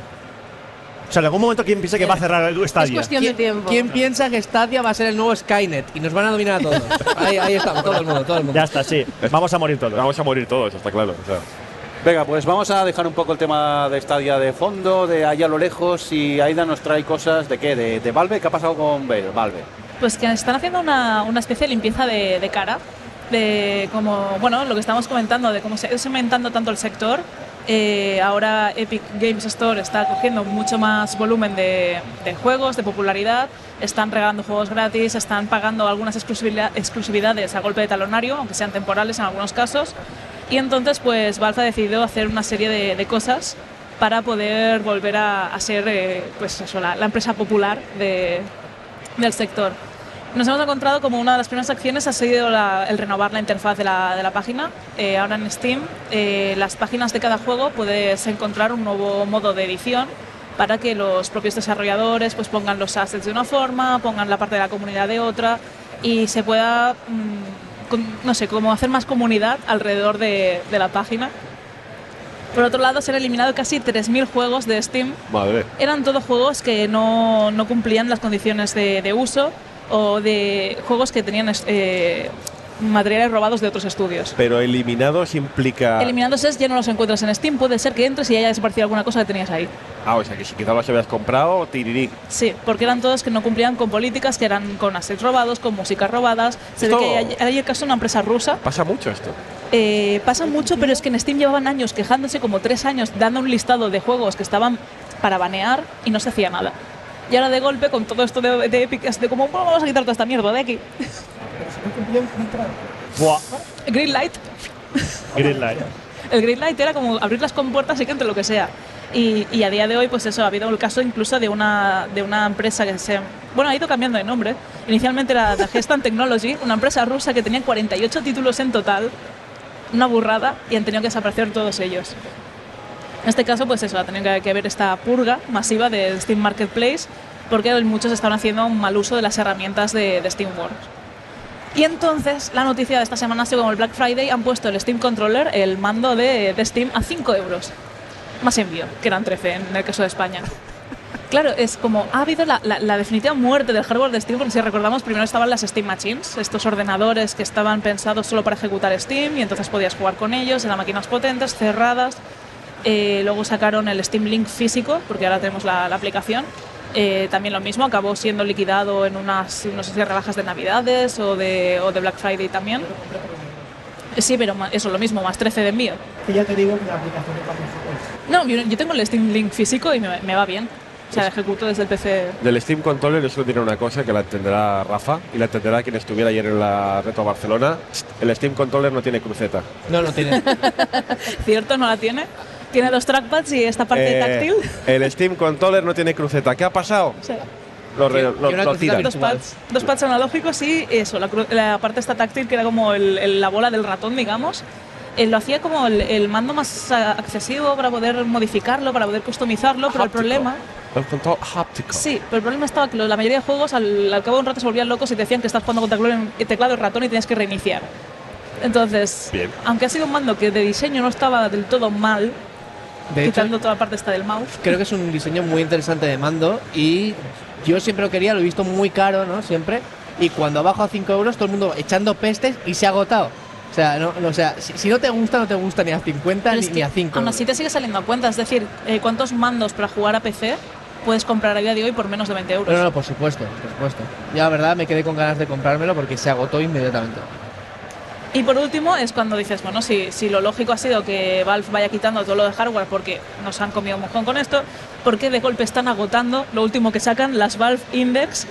O sea, en algún momento, ¿quién piensa que va a cerrar el Es Stadia? cuestión de tiempo. ¿Quién piensa que Stadia va a ser el nuevo Skynet y nos van a dominar a todos? ahí, ahí estamos, todo el mundo, todo el mundo. Ya está, sí. Vamos a morir todos. Vamos a morir todos, está claro. o sea. Venga, pues vamos a dejar un poco el tema de Stadia de fondo, de allá a lo lejos. Y Aida nos trae cosas de qué? ¿De, de Valve? ¿Qué ha pasado con Valve? Pues que están haciendo una, una especie de limpieza de, de cara, de como, bueno, lo que estamos comentando, de cómo se ha ido segmentando tanto el sector. Eh, ahora Epic Games Store está cogiendo mucho más volumen de, juegos, de popularidad, están regalando juegos gratis, están pagando algunas exclusividad- exclusividades a golpe de talonario, aunque sean temporales en algunos casos. Y entonces, pues Valve ha decidido hacer una serie de, cosas para poder volver a, a ser eh, pues eso, la, empresa popular de, del sector. Nos hemos encontrado como una de las primeras acciones ha sido la- el renovar la interfaz de la, de la página. Eh, ahora en Steam, eh, las páginas de cada juego puedes encontrar un nuevo modo de edición para que los propios desarrolladores pues pongan los assets de una forma, pongan la parte de la comunidad de otra y se pueda, mm, con- no sé, como hacer más comunidad alrededor de, de la página. Por otro lado, se han eliminado casi 3.000 juegos de Steam Madre. eran todos juegos que no, no cumplían las condiciones de, de uso o de juegos que tenían eh, materiales robados de otros estudios. Pero eliminados implica. Eliminados es ya no los encuentras en Steam, puede ser que entres y haya desaparecido alguna cosa que tenías ahí. Ah, o sea que si quizás los habías comprado, tirirí. Sí, porque eran todos que no cumplían con políticas, que eran con assets robados, con músicas robadas. Se ve Esto- que hay, hay el caso de una empresa rusa. Pasa mucho esto. Eh, pasa mucho, pero es que en Steam llevaban años quejándose, como tres años, dando un listado de juegos que estaban para banear y no se hacía nada. Y ahora de golpe, con todo esto de, de Epic, es de como, "Bueno, vamos a quitar toda esta mierda de aquí. Pero si no cumplían contrato. Buah. Greenlight. Greenlight. El Greenlight era como abrir las compuertas y que entre lo que sea. Y, y a día de hoy, pues eso, ha habido el caso incluso de una, de una empresa que se... Bueno, ha ido cambiando de nombre. Inicialmente era The Gestan Technology, una empresa rusa que tenía 48 títulos en total. Una burrada y han tenido que desaparecer todos ellos. En este caso, pues eso, ha tenido que, que haber esta purga masiva de Steam Marketplace porque muchos están haciendo un mal uso de las herramientas de, de Steam Works. Y entonces, la noticia de esta semana ha sido como el Black Friday han puesto el Steam Controller, el mando de, de Steam, a 5 euros. Más envío, que eran 13 en el caso de España. Claro, es como ha habido la, la- la definitiva muerte del hardware de Steam, porque si recordamos, primero estaban las Steam Machines, estos ordenadores que estaban pensados solo para ejecutar Steam y entonces podías jugar con ellos, eran máquinas potentes, cerradas. Eh, luego sacaron el Steam Link físico, porque ahora tenemos la, la aplicación. Eh, también lo mismo, acabó siendo liquidado en unas, no sé si rebajas de Navidades o de, o de Black Friday también. Eh, Sí, pero eso, lo mismo, más 13 de envío. Que ya te digo que la aplicación. No, yo, yo tengo el Steam Link físico y me, me va bien. O sea, ejecuto desde el PC. Del Steam Controller, yo solo diré una cosa que la entenderá Rafa y la entenderá quien estuviera ayer en la Reto Barcelona. El Steam Controller no tiene cruceta. No, no tiene. ¿Cierto? ¿No la tiene? Tiene dos trackpads y esta parte Eh, táctil. El Steam Controller no tiene cruceta. ¿Qué ha pasado? Sí. Lo, lo- lo tiran. Dos pads, dos pads analógicos y eso, la, la parte esta táctil que era como el- el- la bola del ratón, digamos. eh, lo hacía como el, el mando más accesivo para poder modificarlo, para poder customizarlo, pero el Háptico. problema... El control háptico. Sí, pero el problema estaba que la mayoría de juegos al, al cabo de un rato se volvían locos y te decían que estás jugando con teclado y teclado y ratón y tienes que reiniciar. Entonces, Bien. aunque ha sido un mando que de diseño no estaba del todo mal, De hecho, quitando toda la parte esta del mouse, creo que es un diseño muy interesante de mando y yo siempre lo quería, lo he visto muy caro, ¿no? Siempre. Y cuando bajo a 5 euros, todo el mundo echando pestes y se ha agotado. O sea, no, no, o sea si, si no te gusta, no te gusta ni a 50 Pero ni, a 5. Aún así te sigue saliendo a cuenta. Es decir, eh, ¿cuántos mandos para jugar a PC puedes comprar a día de hoy por menos de 20 euros? No, no, no, por supuesto, por supuesto. Yo la verdad me quedé con ganas de comprármelo porque se agotó inmediatamente. Y por último es cuando dices, bueno, si, si lo lógico ha sido que Valve vaya quitando todo lo de hardware porque nos han comido un mojón con esto, ¿por qué de golpe están agotando lo último que sacan, las Valve Index,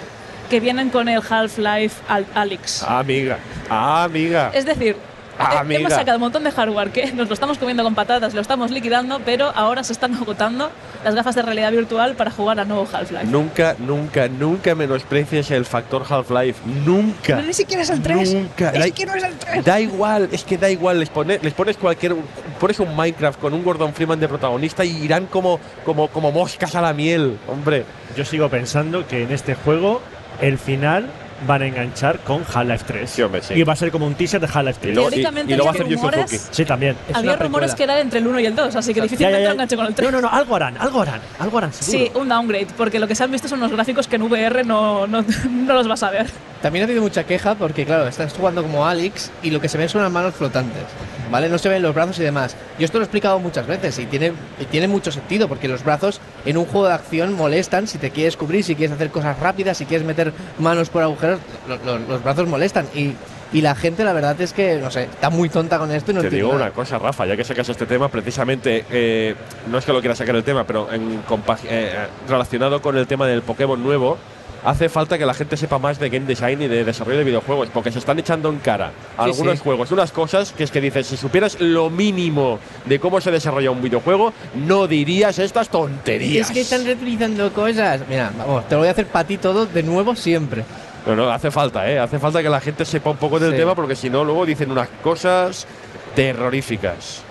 que vienen con el Half-Life Al- Alyx? Amiga. Amiga. Es decir, Ah, eh, amiga. hemos sacado un montón de hardware que nos lo estamos comiendo con patatas, lo estamos liquidando, pero ahora se están agotando las gafas de realidad virtual para jugar a nuevo Half-Life. Nunca, nunca, nunca menosprecies el factor Half-Life. Nunca. Pero ni siquiera es el 3. Nunca. Es Da- que no es el 3. Da igual, es que da igual. Les, pone- les pones cualquier. Pones un Minecraft con un Gordon Freeman de protagonista y irán como, como, como moscas a la miel, hombre. Yo sigo pensando que en este juego el final van a enganchar con Half-Life 3. Sí, hombre, sí. Y va a ser como un teaser de Half-Life 3. Y luego- Teóricamente y luego había hacer Yu rumores-. Sí, también. Es Había rumores precuela. que era entre el 1 y el 2, así que difícilmente ya, ya. lo enganché con el 3. No, no, no, algo harán, algo harán, algo harán. seguro. Sí, un downgrade, porque lo que se han visto son los gráficos que en VR no, no, no los vas a ver. También ha habido mucha queja porque, claro, estás jugando como Alex y lo que se ven son las manos flotantes, ¿vale? No se ven los brazos y demás. Yo esto lo he explicado muchas veces y tiene, y tiene mucho sentido porque los brazos en un juego de acción molestan si te quieres cubrir, si quieres hacer cosas rápidas, si quieres meter manos por agujeros, lo- lo- los brazos molestan. Y, y la gente, la verdad es que, no sé, está muy tonta con esto y no Te digo nada. una cosa, Rafa, ya que sacas este tema, precisamente, eh, no es que lo quiera sacar el tema, pero en eh, relacionado con el tema del Pokémon nuevo, hace falta que la gente sepa más de game design y de desarrollo de videojuegos, porque se están echando en cara a Sí, algunos sí. juegos unas cosas que es que dices, si supieras lo mínimo de cómo se desarrolla un videojuego, no dirías estas tonterías. Es que están reutilizando cosas. Mira, vamos, te lo voy a hacer para ti todo de nuevo siempre. No, no, hace falta, ¿eh? Hace falta que la gente sepa un poco del Sí. tema, porque si no, luego dicen unas cosas terroríficas.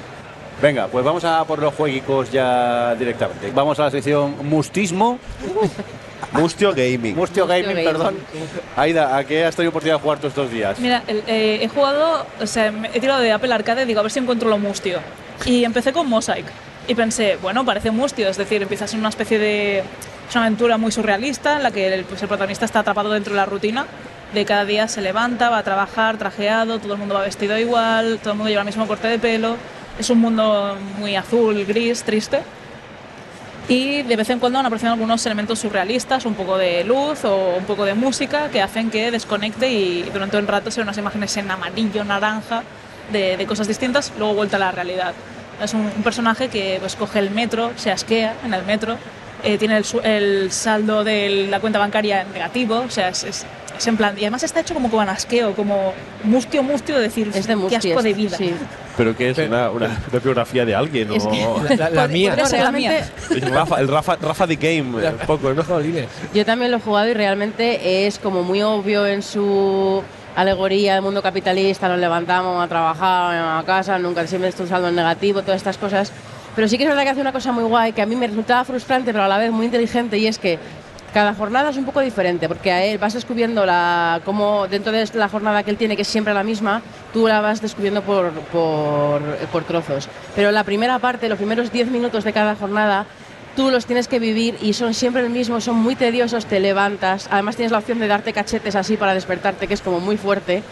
Venga, pues vamos a por los jueguicos ya directamente. Vamos a la sección Mustismo. Mustio Gaming. Mustio Gaming, Gaming. perdón. Aida, ¿a qué has tenido oportunidad de jugar todos estos días? Mira, el- eh, he jugado, o sea, he tirado de Apple Arcade, digo, a ver si encuentro lo mustio. Y empecé con Mosaic. Y pensé, bueno, parece mustio, es decir, empiezas en una especie de. Es una aventura muy surrealista en la que el, pues, el protagonista está atrapado dentro de la rutina. De cada día se levanta, va a trabajar, trajeado, todo el mundo va vestido igual, todo el mundo lleva el mismo corte de pelo. Es un mundo muy azul, gris, triste. Y de vez en cuando van apareciendo algunos elementos surrealistas, un poco de luz o un poco de música que hacen que desconecte y durante un rato se ven unas imágenes en amarillo, naranja, de, de cosas distintas, luego vuelta a la realidad. Es un, un personaje que pues, coge el metro, se asquea en el metro, eh, tiene el, el saldo de la cuenta bancaria en negativo, o sea, es, es- es en plan. Y además está hecho como con asqueo, como mustio, mustio, de decir, Es de qué asco de vida. Sí. ¿Pero qué es? ¿Una, una, una biografía de alguien? Es o- que- La, la mía. la mía. Es Rafa, el Rafa, Rafa the Game, un poco, ¿no? Yo también lo he jugado y realmente es como muy obvio en su alegoría del mundo capitalista, nos levantamos a trabajar a casa, nunca siempre es un saldo en negativo, todas estas cosas. Pero sí que es verdad que hace una cosa muy guay que a mí me resultaba frustrante, pero a la vez muy inteligente, y es que cada jornada es un poco diferente, porque a él vas descubriendo la, cómo dentro de la jornada que él tiene, que es siempre la misma, tú la vas descubriendo por, por, por trozos. Pero la primera parte, los primeros 10 minutos de cada jornada, tú los tienes que vivir y son siempre el mismo, son muy tediosos, te levantas, además tienes la opción de darte cachetes así para despertarte, que es como muy fuerte.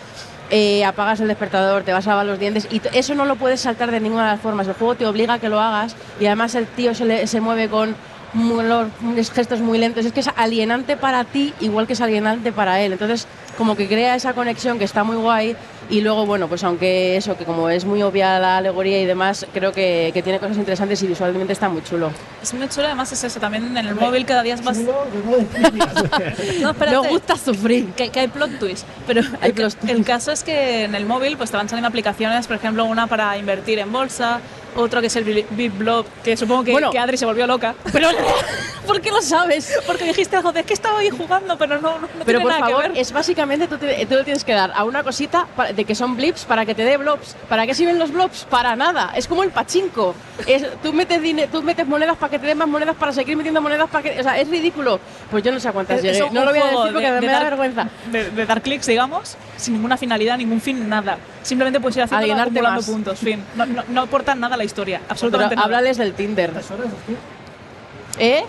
Eh, apagas el despertador, te vas a lavar los dientes y eso no lo puedes saltar de ninguna de las formas. El juego te obliga a que lo hagas y además el tío se, le- se mueve con los- gestos muy lentos. Es que es alienante para ti igual que es alienante para él. Entonces, como que crea esa conexión que está muy guay y luego, bueno, pues aunque eso, que como es muy obvia la alegoría y demás, creo que, que tiene cosas interesantes y visualmente está muy chulo. Es muy chulo, además es eso, también en el móvil cada día es más... No espérate. Nos gusta sufrir. que, que hay plot twist. Pero Hay el, plot twist. el caso es que en el móvil pues te van saliendo aplicaciones, por ejemplo, una para invertir en bolsa, otro que es el Bi- BitBlob, que supongo que, Bueno. que Adri se volvió loca. Pero, ¿por qué lo sabes? Porque dijiste algo de que estaba ahí jugando, pero no, no, no Pero tiene por nada favor, que ver. es básicamente tú, te- tú le tienes que dar a una cosita de que son blips para que te dé blobs. ¿Para qué sirven los blobs? Para nada. Es como el pachinko. Es, tú, metes tú metes monedas para que te den más monedas para seguir metiendo monedas para que. O sea, es ridículo. Pues yo no sé cuántas Es- llegué. es no lo voy a decir porque de- de me da dar- vergüenza. De, de dar clics, digamos, sin ninguna finalidad, ningún fin, nada. Simplemente puedes ir haciendo acumulando más. puntos, fin. No, no, no aportan nada a la historia, Pero absolutamente nada. háblales del Tinder. Las horas. ¿Eh?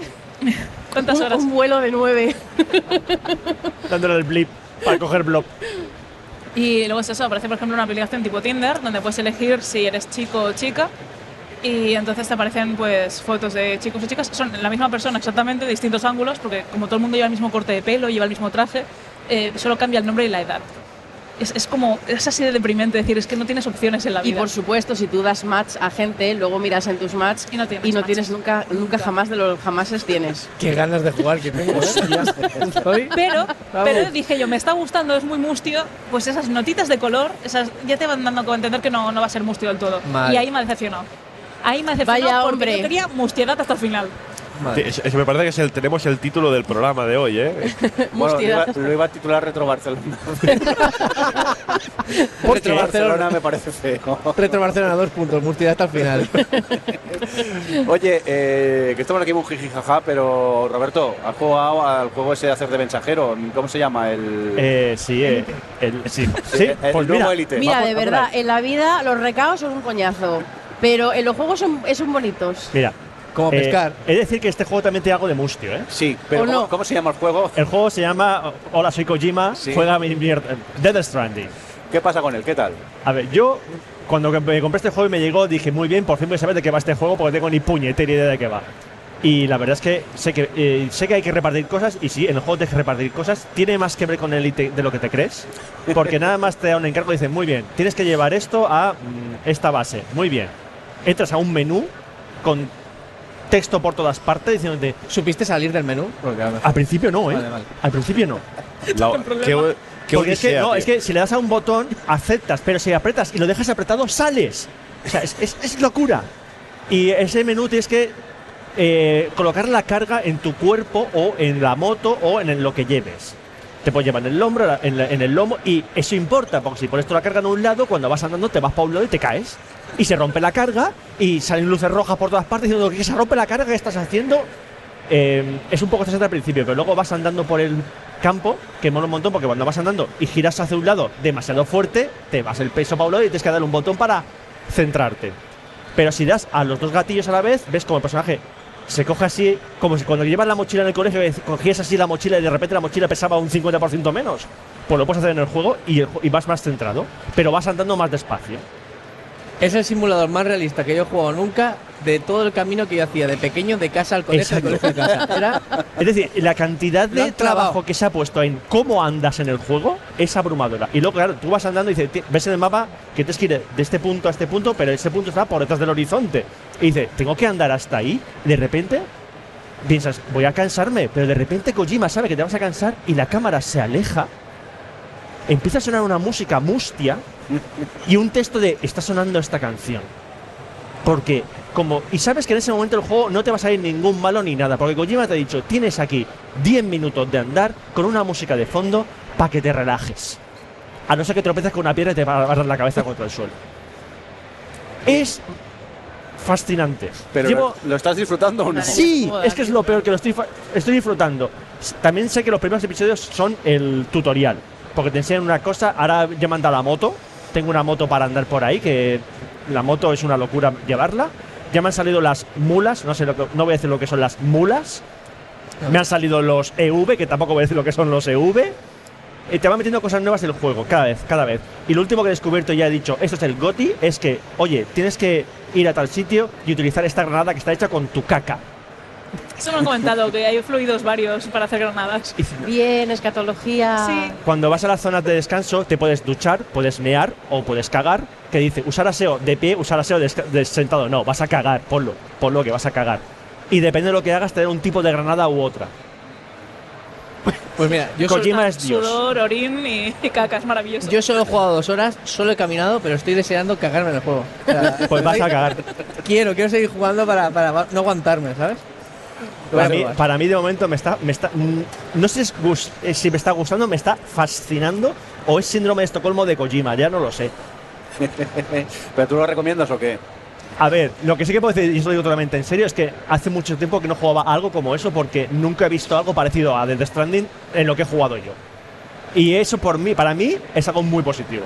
¿Cuántas Un, horas? un vuelo de nueve. Dándole el blip para coger blob. Y luego es eso, aparece por ejemplo una aplicación tipo Tinder, donde puedes elegir si eres chico o chica. Y entonces te aparecen pues fotos de chicos y chicas. Son la misma persona exactamente, de distintos ángulos, porque como todo el mundo lleva el mismo corte de pelo, lleva el mismo traje, eh, solo cambia el nombre y la edad. Es, es como, es así de deprimente decir, es que no tienes opciones en la Y vida. por supuesto, si tú das match a gente, luego miras en tus match Y no tienes tienes nunca, nunca jamás de los jamases tienes. Qué ganas de jugar que tengo, ¿eh? Pero, pero dije yo, me está gustando, es muy mustio, pues esas notitas de color, esas ya te van dando a entender que no, no va a ser mustio del todo. Vale. Y ahí me ha decepcionado. Ahí me ha decepcionado Vaya porque hombre. yo quería mustiedad hasta el final. Madre. Eso, eso me parece que es el, tenemos el título del programa de hoy, ¿eh? Bueno, lo iba, Mustidad. lo iba a titular Retro Barcelona. Retro Barcelona. Me parece feo. Retro Barcelona, dos puntos, Murcia hasta el final. Oye, eh, que estamos aquí muy jijijaja, pero Roberto, ¿has jugado al juego ese de hacer de mensajero? ¿Cómo se llama? El, Eh, sí, eh, el, sí, sí, el- el pues nuevo mira, Elite. Mira, Vamos- de verdad, ver. en la vida los recaos son un coñazo. Pero en los juegos son, son bonitos. Mira, Como eh, pescar. Es decir, que este juego también tiene algo de mustio, ¿eh? Sí, pero ¿O no? ¿cómo, cómo se llama el juego? El juego se llama Hola, soy Kojima, Sí. juega mi Death Stranding. ¿Qué pasa con él? ¿Qué tal? A ver, yo cuando me compré este juego y me llegó dije, muy bien, por fin voy a saber de qué va este juego porque tengo ni puñetera idea de qué va. Y la verdad es que sé que eh, sé que hay que repartir cosas y sí, en el juego tienes que repartir cosas. Tiene más que ver con el Elite de lo que te crees. Porque nada más te da un encargo y dicen, muy bien, tienes que llevar esto a mm, esta base. Muy bien. Entras a un menú con texto por todas partes diciéndote, ¿Supiste salir del menú? Al principio no, ¿eh? Vale, vale. Al principio no. La- qué, qué Porque es que, odisea, no, tío. es que si le das a un botón, aceptas, pero si apretas y lo dejas apretado, sales. O sea, es, es- es locura. Y ese menú tienes que eh, colocar la carga en tu cuerpo o en la moto o en lo que lleves. Te puedes llevar en el hombro, en, el lomo, y eso importa, porque si pones toda la carga en un lado, cuando vas andando te vas para un lado y te caes. Y se rompe la carga y salen luces rojas por todas partes diciendo que se rompe la carga, ¿qué estás haciendo? Eh, es un poco estresante al principio, pero luego vas andando por el campo, que mola un montón, porque cuando vas andando y giras hacia un lado demasiado fuerte, te vas el peso para un lado y tienes que darle un botón para centrarte. Pero si das a los dos gatillos a la vez, ves como el personaje se coge así, como si cuando llevas la mochila en el colegio, que cogías así la mochila y de repente la mochila pesaba un 50% menos. Pues lo puedes hacer en el juego y, y vas más centrado, pero vas andando más despacio. Es el simulador más realista que yo he jugado nunca de todo el camino que yo hacía de pequeño de casa al colegio, casa. Era Es decir, la cantidad de trabajo que se ha puesto en cómo andas en el juego es abrumadora. Y luego, claro, tú vas andando y dices, ves en el mapa que tienes que ir de este punto a este punto, pero ese punto está por detrás del horizonte. Y dices, tengo que andar hasta ahí. De repente, piensas, voy a cansarme, pero de repente Kojima sabe que te vas a cansar y la cámara se aleja. Empieza a sonar una música mustia y un texto de, está sonando esta canción. Porque, como, y sabes que en ese momento el juego no te va a salir ningún malo ni nada, porque Kojima te ha dicho, tienes aquí 10 minutos de andar con una música de fondo para que te relajes. A no ser que tropeces con una piedra y te va a dar la cabeza contra el suelo. Es fascinante. Pero Llevo- ¿lo estás disfrutando o no? Sí, es que es lo peor que lo estoy, estoy disfrutando. También sé que los primeros episodios son el tutorial, porque te enseñan una cosa. Ahora han dado la moto. Tengo una moto para andar por ahí, que la moto es una locura llevarla. Ya me han salido las mulas, no sé lo que, no voy a decir lo que son las mulas. Me han salido los EV, que tampoco voy a decir lo que son los EV. Y te va metiendo cosas nuevas del juego, cada vez, cada vez. Y lo último que he descubierto y ya he dicho, esto es el GOTI, es que, oye, tienes que ir a tal sitio y utilizar esta granada que está hecha con tu caca. Eso me han comentado, que hay fluidos varios para hacer granadas. Bien, escatología. Sí. cuando vas a las zonas de descanso, te puedes duchar, puedes mear o puedes cagar. Que dice, usar aseo de pie, usar aseo de, de sentado. No, vas a cagar, ponlo, ponlo que vas a cagar. Y depende de lo que hagas, te da un tipo de granada u otra. Pues mira, yo, solo- Kojima es Dios. Sudor, orín y, y caca, es maravilloso. yo solo he jugado dos horas, solo he caminado, pero estoy deseando cagarme en el juego. O sea, Pues vas a cagar. Quiero, quiero seguir jugando para, para no aguantarme, ¿sabes? Para mí, probar. para mí, de momento, me está. Me está mm, no sé si, eh, si me está gustando, me está fascinando o es síndrome de Estocolmo de Kojima, ya no lo sé. ¿Pero tú lo recomiendas o qué? A ver, lo que sí que puedo decir, y esto lo digo totalmente en serio, es que hace mucho tiempo que no jugaba algo como eso porque nunca he visto algo parecido a Death Stranding en lo que he jugado yo. Y eso por mí, para mí, es algo muy positivo.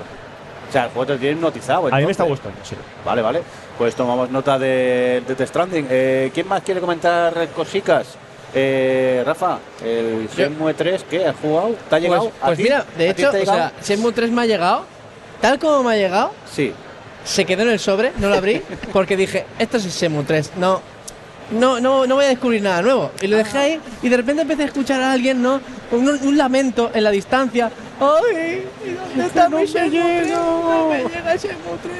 O sea, el juego te tiene hipnotizado. A mí me está entonces. gustando, sí. Vale, vale. Pues tomamos nota de, de Death Stranding. Eh, ¿Quién más quiere comentar cositas? Eh, Rafa, el Shenmue 3, ¿qué? ¿Has jugado? ¿Te ha Pues, llegado? ¿A pues ti? mira, de ¿A ti hecho, o sea, Shenmue 3 me ha llegado, tal como me ha llegado, Sí. se quedó en el sobre, no lo abrí, porque dije, esto es Shenmue 3, no, no, no, no voy a descubrir nada nuevo. Y lo dejé ahí y de repente empecé a escuchar a alguien, ¿no? Un, un lamento en la distancia. ¡Ay! ¿y ¿Dónde está mi Shenmue 3? No me llega Shenmue 3.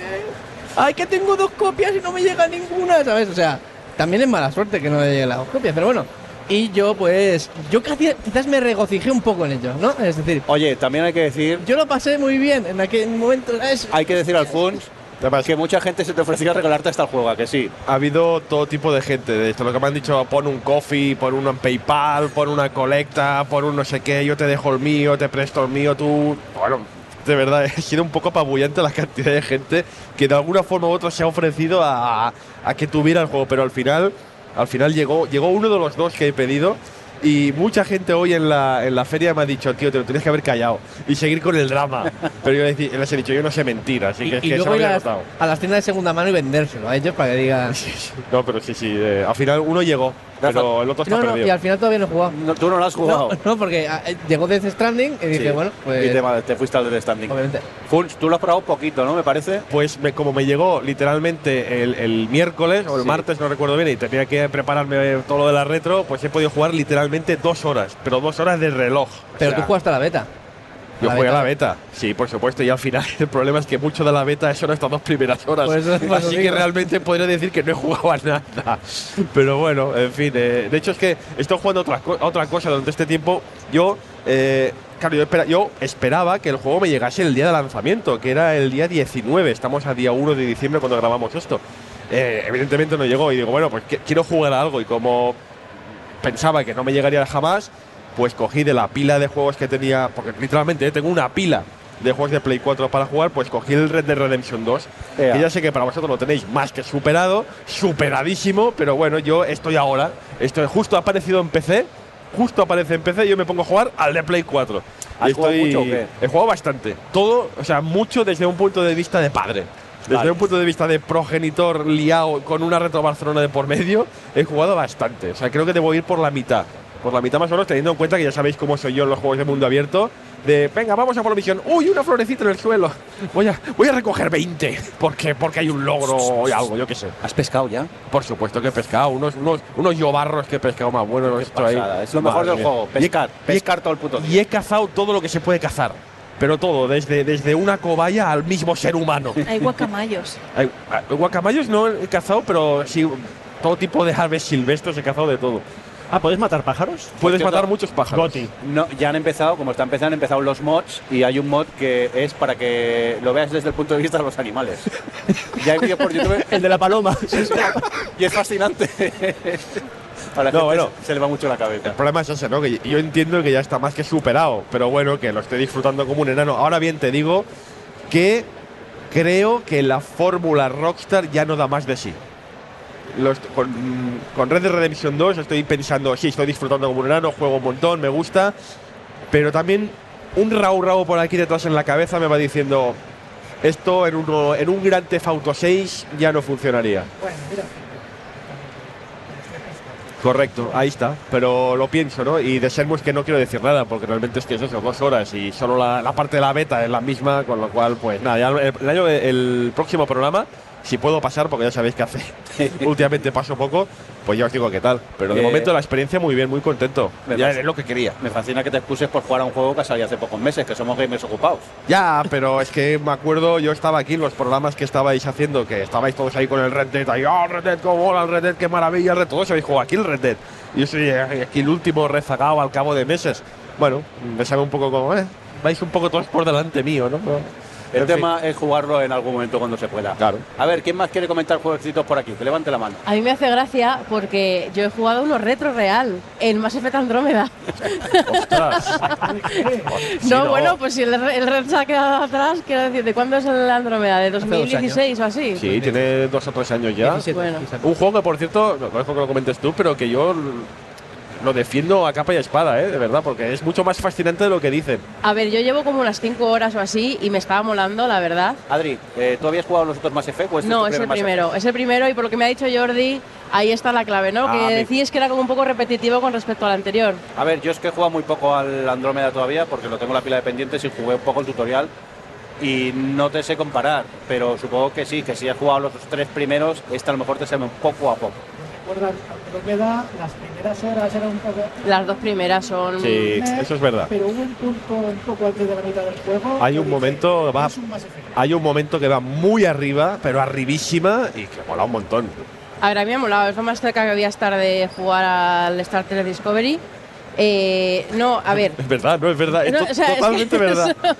¡Ay, que tengo dos copias y no me llega ninguna! ¿Sabes? O sea, también es mala suerte que no me lleguen las dos copias, pero bueno. Y yo, pues, yo casi- quizás me regocijé un poco en ello, ¿no? Es decir, Oye, también hay que decir, yo lo pasé muy bien en aquel momento, ¿sabes? hay que decir al Funs Además, Que mucha gente se te ofrecía a regalarte hasta el juego, ¿a que sí. ha habido todo tipo de gente. De esto, lo que me han dicho, pon un coffee, pon en PayPal, pon una colecta, pon un no sé qué, yo te dejo el mío, te presto el mío, tú. Bueno, de verdad, ha sido un poco apabullante la cantidad de gente que de alguna forma u otra se ha ofrecido a, a que tuviera el juego, pero al final, al final llegó, llegó uno de los dos que he pedido. Y mucha gente hoy en la, en la feria me ha dicho, tío, te lo tienes que haber callado y seguir con el drama. Pero yo les, he dicho, yo no sé mentir, así que, es y, y se luego me había a las, notado. a las tiendas de segunda mano y vendérselo a ellos para que digan. No, pero sí, sí. eh, al final uno llegó, pero el otro está No, no, perdido. y al final todavía no he jugado. No, tú no lo has jugado. No, no, porque ah, eh, llegó Death Stranding y dije, Sí. bueno, pues. Y te, te fuiste al Death Standing. Obviamente. Funs, tú lo has probado poquito, ¿no? Me parece. Pues me- como me llegó literalmente el, el miércoles o el Sí. martes, no recuerdo bien, y tenía que prepararme todo lo de la retro, pues he podido jugar literalmente dos horas, pero dos horas de reloj. O Pero sea, tú jugaste a la beta. Yo la jugué a beta. la beta, sí, por supuesto, y al final el problema es que mucho de la beta son estas dos primeras horas. Por eso Así que realmente podría decir que no he jugado a nada. Pero bueno, en fin, eh, de hecho es que estoy jugando otra, co- otra cosa durante este tiempo. Yo, eh, claro, yo, espera- yo esperaba que el juego me llegase el día de lanzamiento, que era el día 19. Estamos a día 1 de diciembre cuando grabamos esto. Eh, evidentemente no llegó y digo, bueno, pues quiero jugar a algo y como pensaba que no me llegaría jamás, pues cogí de la pila de juegos que tenía, porque literalmente eh, tengo una pila de juegos de Play 4 para jugar, pues cogí el Red Dead Redemption 2, Ea. que ya sé que para vosotros lo tenéis más que superado, superadísimo, pero bueno, yo estoy ahora, estoy justo ha aparecido en PC, justo aparece en PC y yo me pongo a jugar al de Play 4. ¿Has Y jugado estoy- mucho o qué? He jugado bastante, todo, o sea, mucho desde un punto de vista de padre. Desde Vale. un punto de vista de progenitor liado con una retro Barcelona de por medio, he jugado bastante. O sea, creo que debo ir por la mitad. Por la mitad más o menos, teniendo en cuenta que ya sabéis cómo soy yo en los juegos de mundo abierto. De, venga, vamos a por la misión. ¡Uy, una florecita en el suelo! Voy a, voy a recoger 20. Porque, porque hay un logro o algo, yo qué sé. ¿Has pescado ya? Por supuesto que he pescado. Unos, unos, unos yobarros que he pescado más buenos. esto ahí. Es lo mejor Madre del mía. juego. Pescar. y he- Pescar todo el puto y he cazado todo lo que se puede cazar. Pero todo, desde, desde una cobaya al mismo ser humano. Hay guacamayos. Hay- guacamayos no he cazado, pero sí, todo tipo de aves silvestres he cazado de todo. Ah, ¿puedes matar pájaros? Puedes matar muchos pájaros. Goti. No, ya han empezado, como está empezando, han empezado los mods y hay un mod que es para que lo veas desde el punto de vista de los animales. ya hay vídeos por YouTube El de la paloma. y es fascinante. A la No, gente bueno. se- se le va mucho la cabeza. El problema es ese, ¿no? Que yo entiendo que ya está más que superado, pero bueno, que lo estoy disfrutando como un enano. Ahora bien, te digo que creo que la fórmula Rockstar ya no da más de sí. Los- con, con Red Dead Redemption 2 estoy pensando, sí, estoy disfrutando como un enano, juego un montón, me gusta, pero también un rau rau por aquí detrás en la cabeza me va diciendo, esto en, uno, en un Gran Theft Auto 6 ya no funcionaría. Bueno, mira. Correcto, ahí está. Pero lo pienso, ¿no? Y de Shenmue que no quiero decir nada, porque realmente es que es eso, dos horas y solo la, la parte de la beta es la misma, con lo cual, pues nada, ya el, el año- el próximo programa, si puedo pasar, porque ya sabéis que hace últimamente paso poco, pues ya os digo qué tal. Pero de Eh, momento la experiencia muy bien, muy contento. Ya es lo que quería. Me fascina que te excuses por jugar a un juego que salió hace pocos meses, que somos gamers ocupados. Ya, pero es que me acuerdo, yo estaba aquí en los programas que estabais haciendo, que estabais todos ahí con el Red Dead, ahí, oh, Red Dead, cómo mola el Red Dead, qué maravilla, el Red todos habéis jugado aquí el Red Dead. Y yo soy eh, aquí el último rezagado al cabo de meses. Bueno, me sabe un poco como, eh, vais un poco todos por delante mío, ¿no? Pero- El en fin. tema es jugarlo en algún momento cuando se pueda. Claro. A ver, ¿quién más quiere comentar jueguecitos por aquí? Que levante la mano. A mí me hace gracia porque yo he jugado uno retro real, el Mass Effect Andrómeda. Ostras. No, no. bueno, pues si el, el Red se ha quedado atrás, quiero decir, ¿de cuándo es el Andrómeda? ¿De dos 2016 o así? Sí, tiene dos o tres años ya. 17, Bueno. Un juego que, por cierto, no conozco que lo comentes tú, pero que yo lo defiendo a capa y espada, ¿eh? De verdad, porque es mucho más fascinante de lo que dicen. A ver, yo llevo como unas 5 horas o así y me estaba molando, la verdad. Adri, eh, ¿tú habías jugado los otros Mass Effect o este No, es el primero, es el primero y por lo que me ha dicho Jordi, ahí está la clave, ¿no? Ah, que decís que era como un poco repetitivo con respecto al anterior. A ver, yo es que he jugado muy poco al Andrómeda todavía porque lo tengo en la pila de pendientes y jugué un poco el tutorial y no te sé comparar, pero supongo que sí, que si has jugado los tres primeros, este a lo mejor te sabe un poco a poco. Recuerda, Andrómeda, las primeras horas eran un poco. Las dos primeras son... Sí, eso es verdad. Pero hubo un punto un poco antes de la mitad del juego. Hay que un dije, momento, va, "Es un Mass Effect". hay un momento que va muy arriba, pero arribísima y que mola un montón. A ver, a mí me ha molado, es lo más cerca que voy a estar de jugar al Star Trek Discovery. Eh, no, a ver, Es verdad, no es verdad, es No, to- o sea, es que totalmente verdad. eso-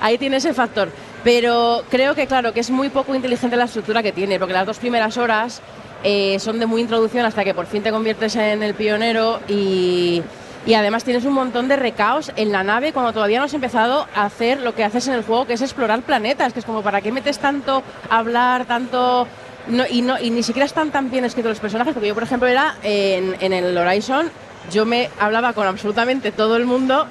ahí tiene ese factor. Pero creo que, claro, que es muy poco inteligente la estructura que tiene, porque las dos primeras horas eh, son de muy introducción hasta que por fin te conviertes en el pionero y, y además tienes un montón de recaos en la nave cuando todavía no has empezado a hacer lo que haces en el juego, que es explorar planetas, que es como, ¿para qué metes tanto hablar, tanto... No, y, no, y ni siquiera están tan bien escritos los personajes, porque yo, por ejemplo, era en, en el Horizon, yo me hablaba con absolutamente todo el mundo,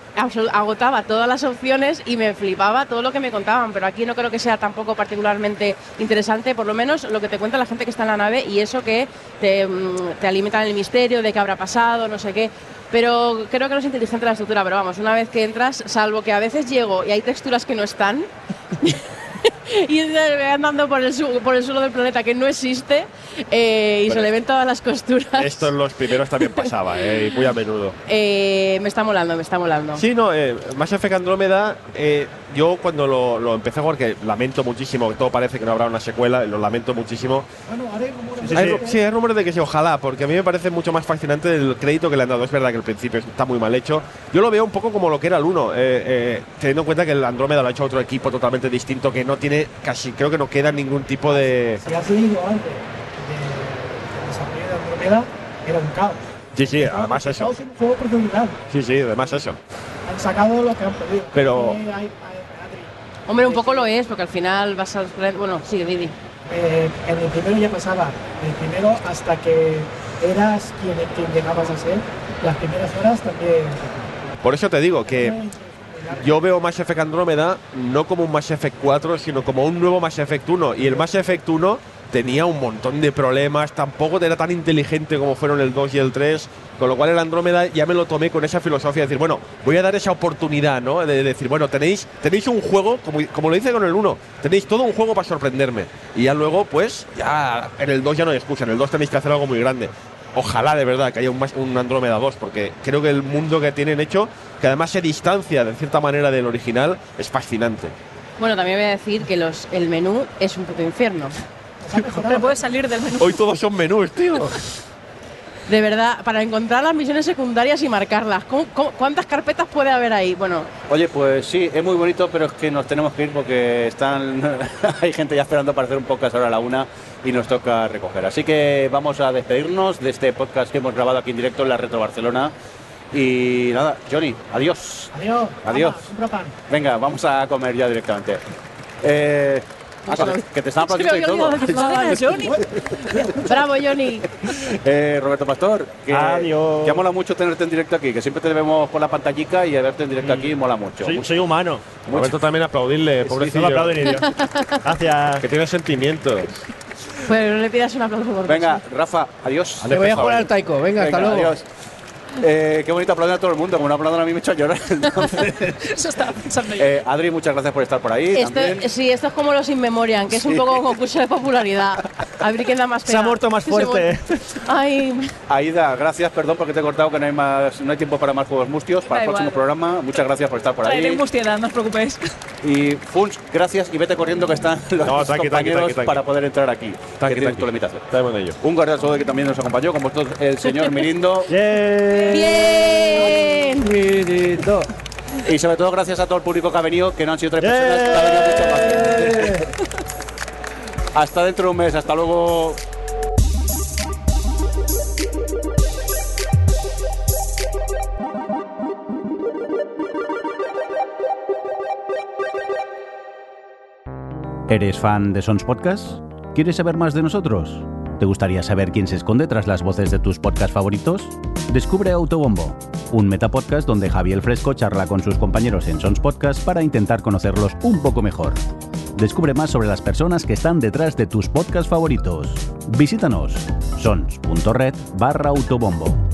agotaba todas las opciones y me flipaba todo lo que me contaban, pero aquí no creo que sea tampoco particularmente interesante, por lo menos lo que te cuenta la gente que está en la nave y eso que te, mm, te alimenta en el misterio de qué habrá pasado, no sé qué. Pero creo que no es inteligente la estructura, pero vamos, una vez que entras, salvo que a veces llego y hay texturas que no están, y andando por el, su- por el suelo del planeta que no existe eh, y Pero se le ven todas las costuras. Esto en los primeros también pasaba, eh, y muy a menudo. Eh, me está molando, me está molando. Sí, no, eh, Mass Effect Andrómeda, eh, yo cuando lo, lo empecé a jugar, que lamento muchísimo, que todo parece que no habrá una secuela, lo lamento muchísimo. Bueno, haré rumores Hay, de ru- que- sí, hay rumores de que sí, ojalá, porque a mí me parece mucho más fascinante el crédito que le han dado. Es verdad que el principio está muy mal hecho. Yo lo veo un poco como lo que era el 1, eh, eh, teniendo en cuenta que el Andrómeda lo ha hecho otro equipo totalmente distinto, que no tiene casi, creo que no queda ningún tipo de. Si has leído antes del desarrollo de Andromeda, era un caos. Sí, sí, además eso. un juego. Sí, sí, además eso. Han sacado lo que han podido. Pero- Hombre, un poco lo es, porque al final vas a. Bueno, sigue, Didi. eh, en el primero ya pasaba. En el primero, hasta que eras quien, quien llegabas a ser, las primeras horas también. Por eso te digo que yo veo Mass Effect Andrómeda no como un Mass Effect 4, sino como un nuevo Mass Effect 1. Y el Mass Effect 1 tenía un montón de problemas, tampoco era tan inteligente como fueron el 2 y el 3, con lo cual el Andrómeda ya me lo tomé con esa filosofía de decir, bueno, voy a dar esa oportunidad, ¿no? De decir, bueno, tenéis, tenéis un juego, como, como lo hice con el 1, tenéis todo un juego para sorprenderme. Y ya luego, pues, ya en el 2 ya no hay excusa, en el 2 tenéis que hacer algo muy grande. Ojalá de verdad que haya un, Andrómeda 2, porque creo que el mundo que tienen hecho, que además se distancia de cierta manera del original, es fascinante. Bueno, también voy a decir que los, el menú es un puto infierno. Pero puedes salir del menú. Hoy todos son menús, tío. De verdad, para encontrar las misiones secundarias y marcarlas. ¿cómo- cómo- cuántas carpetas puede haber ahí? Bueno, Oye, pues sí, es muy bonito, pero es que nos tenemos que ir porque están hay gente ya esperando para hacer un podcast ahora a la una y nos toca recoger. Así que vamos a despedirnos de este podcast que hemos grabado aquí en directo en la Retro Barcelona. Y nada, Johnny, adiós. Adiós. Adiós. Venga, vamos a comer ya directamente. Eh, ah, que- que te están aplaudiendo y todo. Johnny. Bravo, Johnny. Eh, Roberto Pastor, que, Adiós. que mola mucho tenerte en directo aquí, que siempre te vemos por la pantallica y verte en directo aquí mola mucho. Soy, soy humano. Roberto también aplaudirle, pobrecillo. Gracias. Que tiene sentimientos. Pues no le pidas un aplauso por Venga, Rafa, adiós. Me voy a jugar al taiko. Venga, hasta luego. adiós. Eh, qué bonito aplaudir a todo el mundo, como no aplauden a mí me he hecho llorar. Entonces, Eso estaba pensando yo. eh, Adri, muchas gracias por estar por ahí. Esto, también. sí, esto es como los In Memoriam, que es un poco un concurso de popularidad. A ver quién da más Se pena. ha muerto más Se fuerte. Ay, Aida, gracias, perdón porque te he cortado que no hay más, no hay tiempo para más juegos mustios para Da el próximo igual. programa. Muchas gracias por estar por Traeré ahí. mustiedad, no os preocupéis. Y Funs, gracias y vete corriendo que están los No, tranqui, compañeros tranqui, tranqui. para poder entrar aquí. Tranqui, que tu limitación. Estamos en ello. Un guardia saludo que también nos acompañó, con vosotros el señor Mirindo. ¡Bien! Bien. Mirito. Y sobre todo gracias a todo el público que ha venido, que no han sido tres personas, que ha venido mucha más. Hasta dentro de un mes, hasta luego. ¿Eres fan de Sons Podcast? ¿Quieres saber más de nosotros? ¿Te gustaría saber quién se esconde tras las voces de tus podcasts favoritos? Descubre Autobombo, un metapodcast donde Javier Fresco charla con sus compañeros en Sons Podcast para intentar conocerlos un poco mejor. Descubre más sobre las personas que están detrás de tus podcasts favoritos. Visítanos sons.red barra autobombo.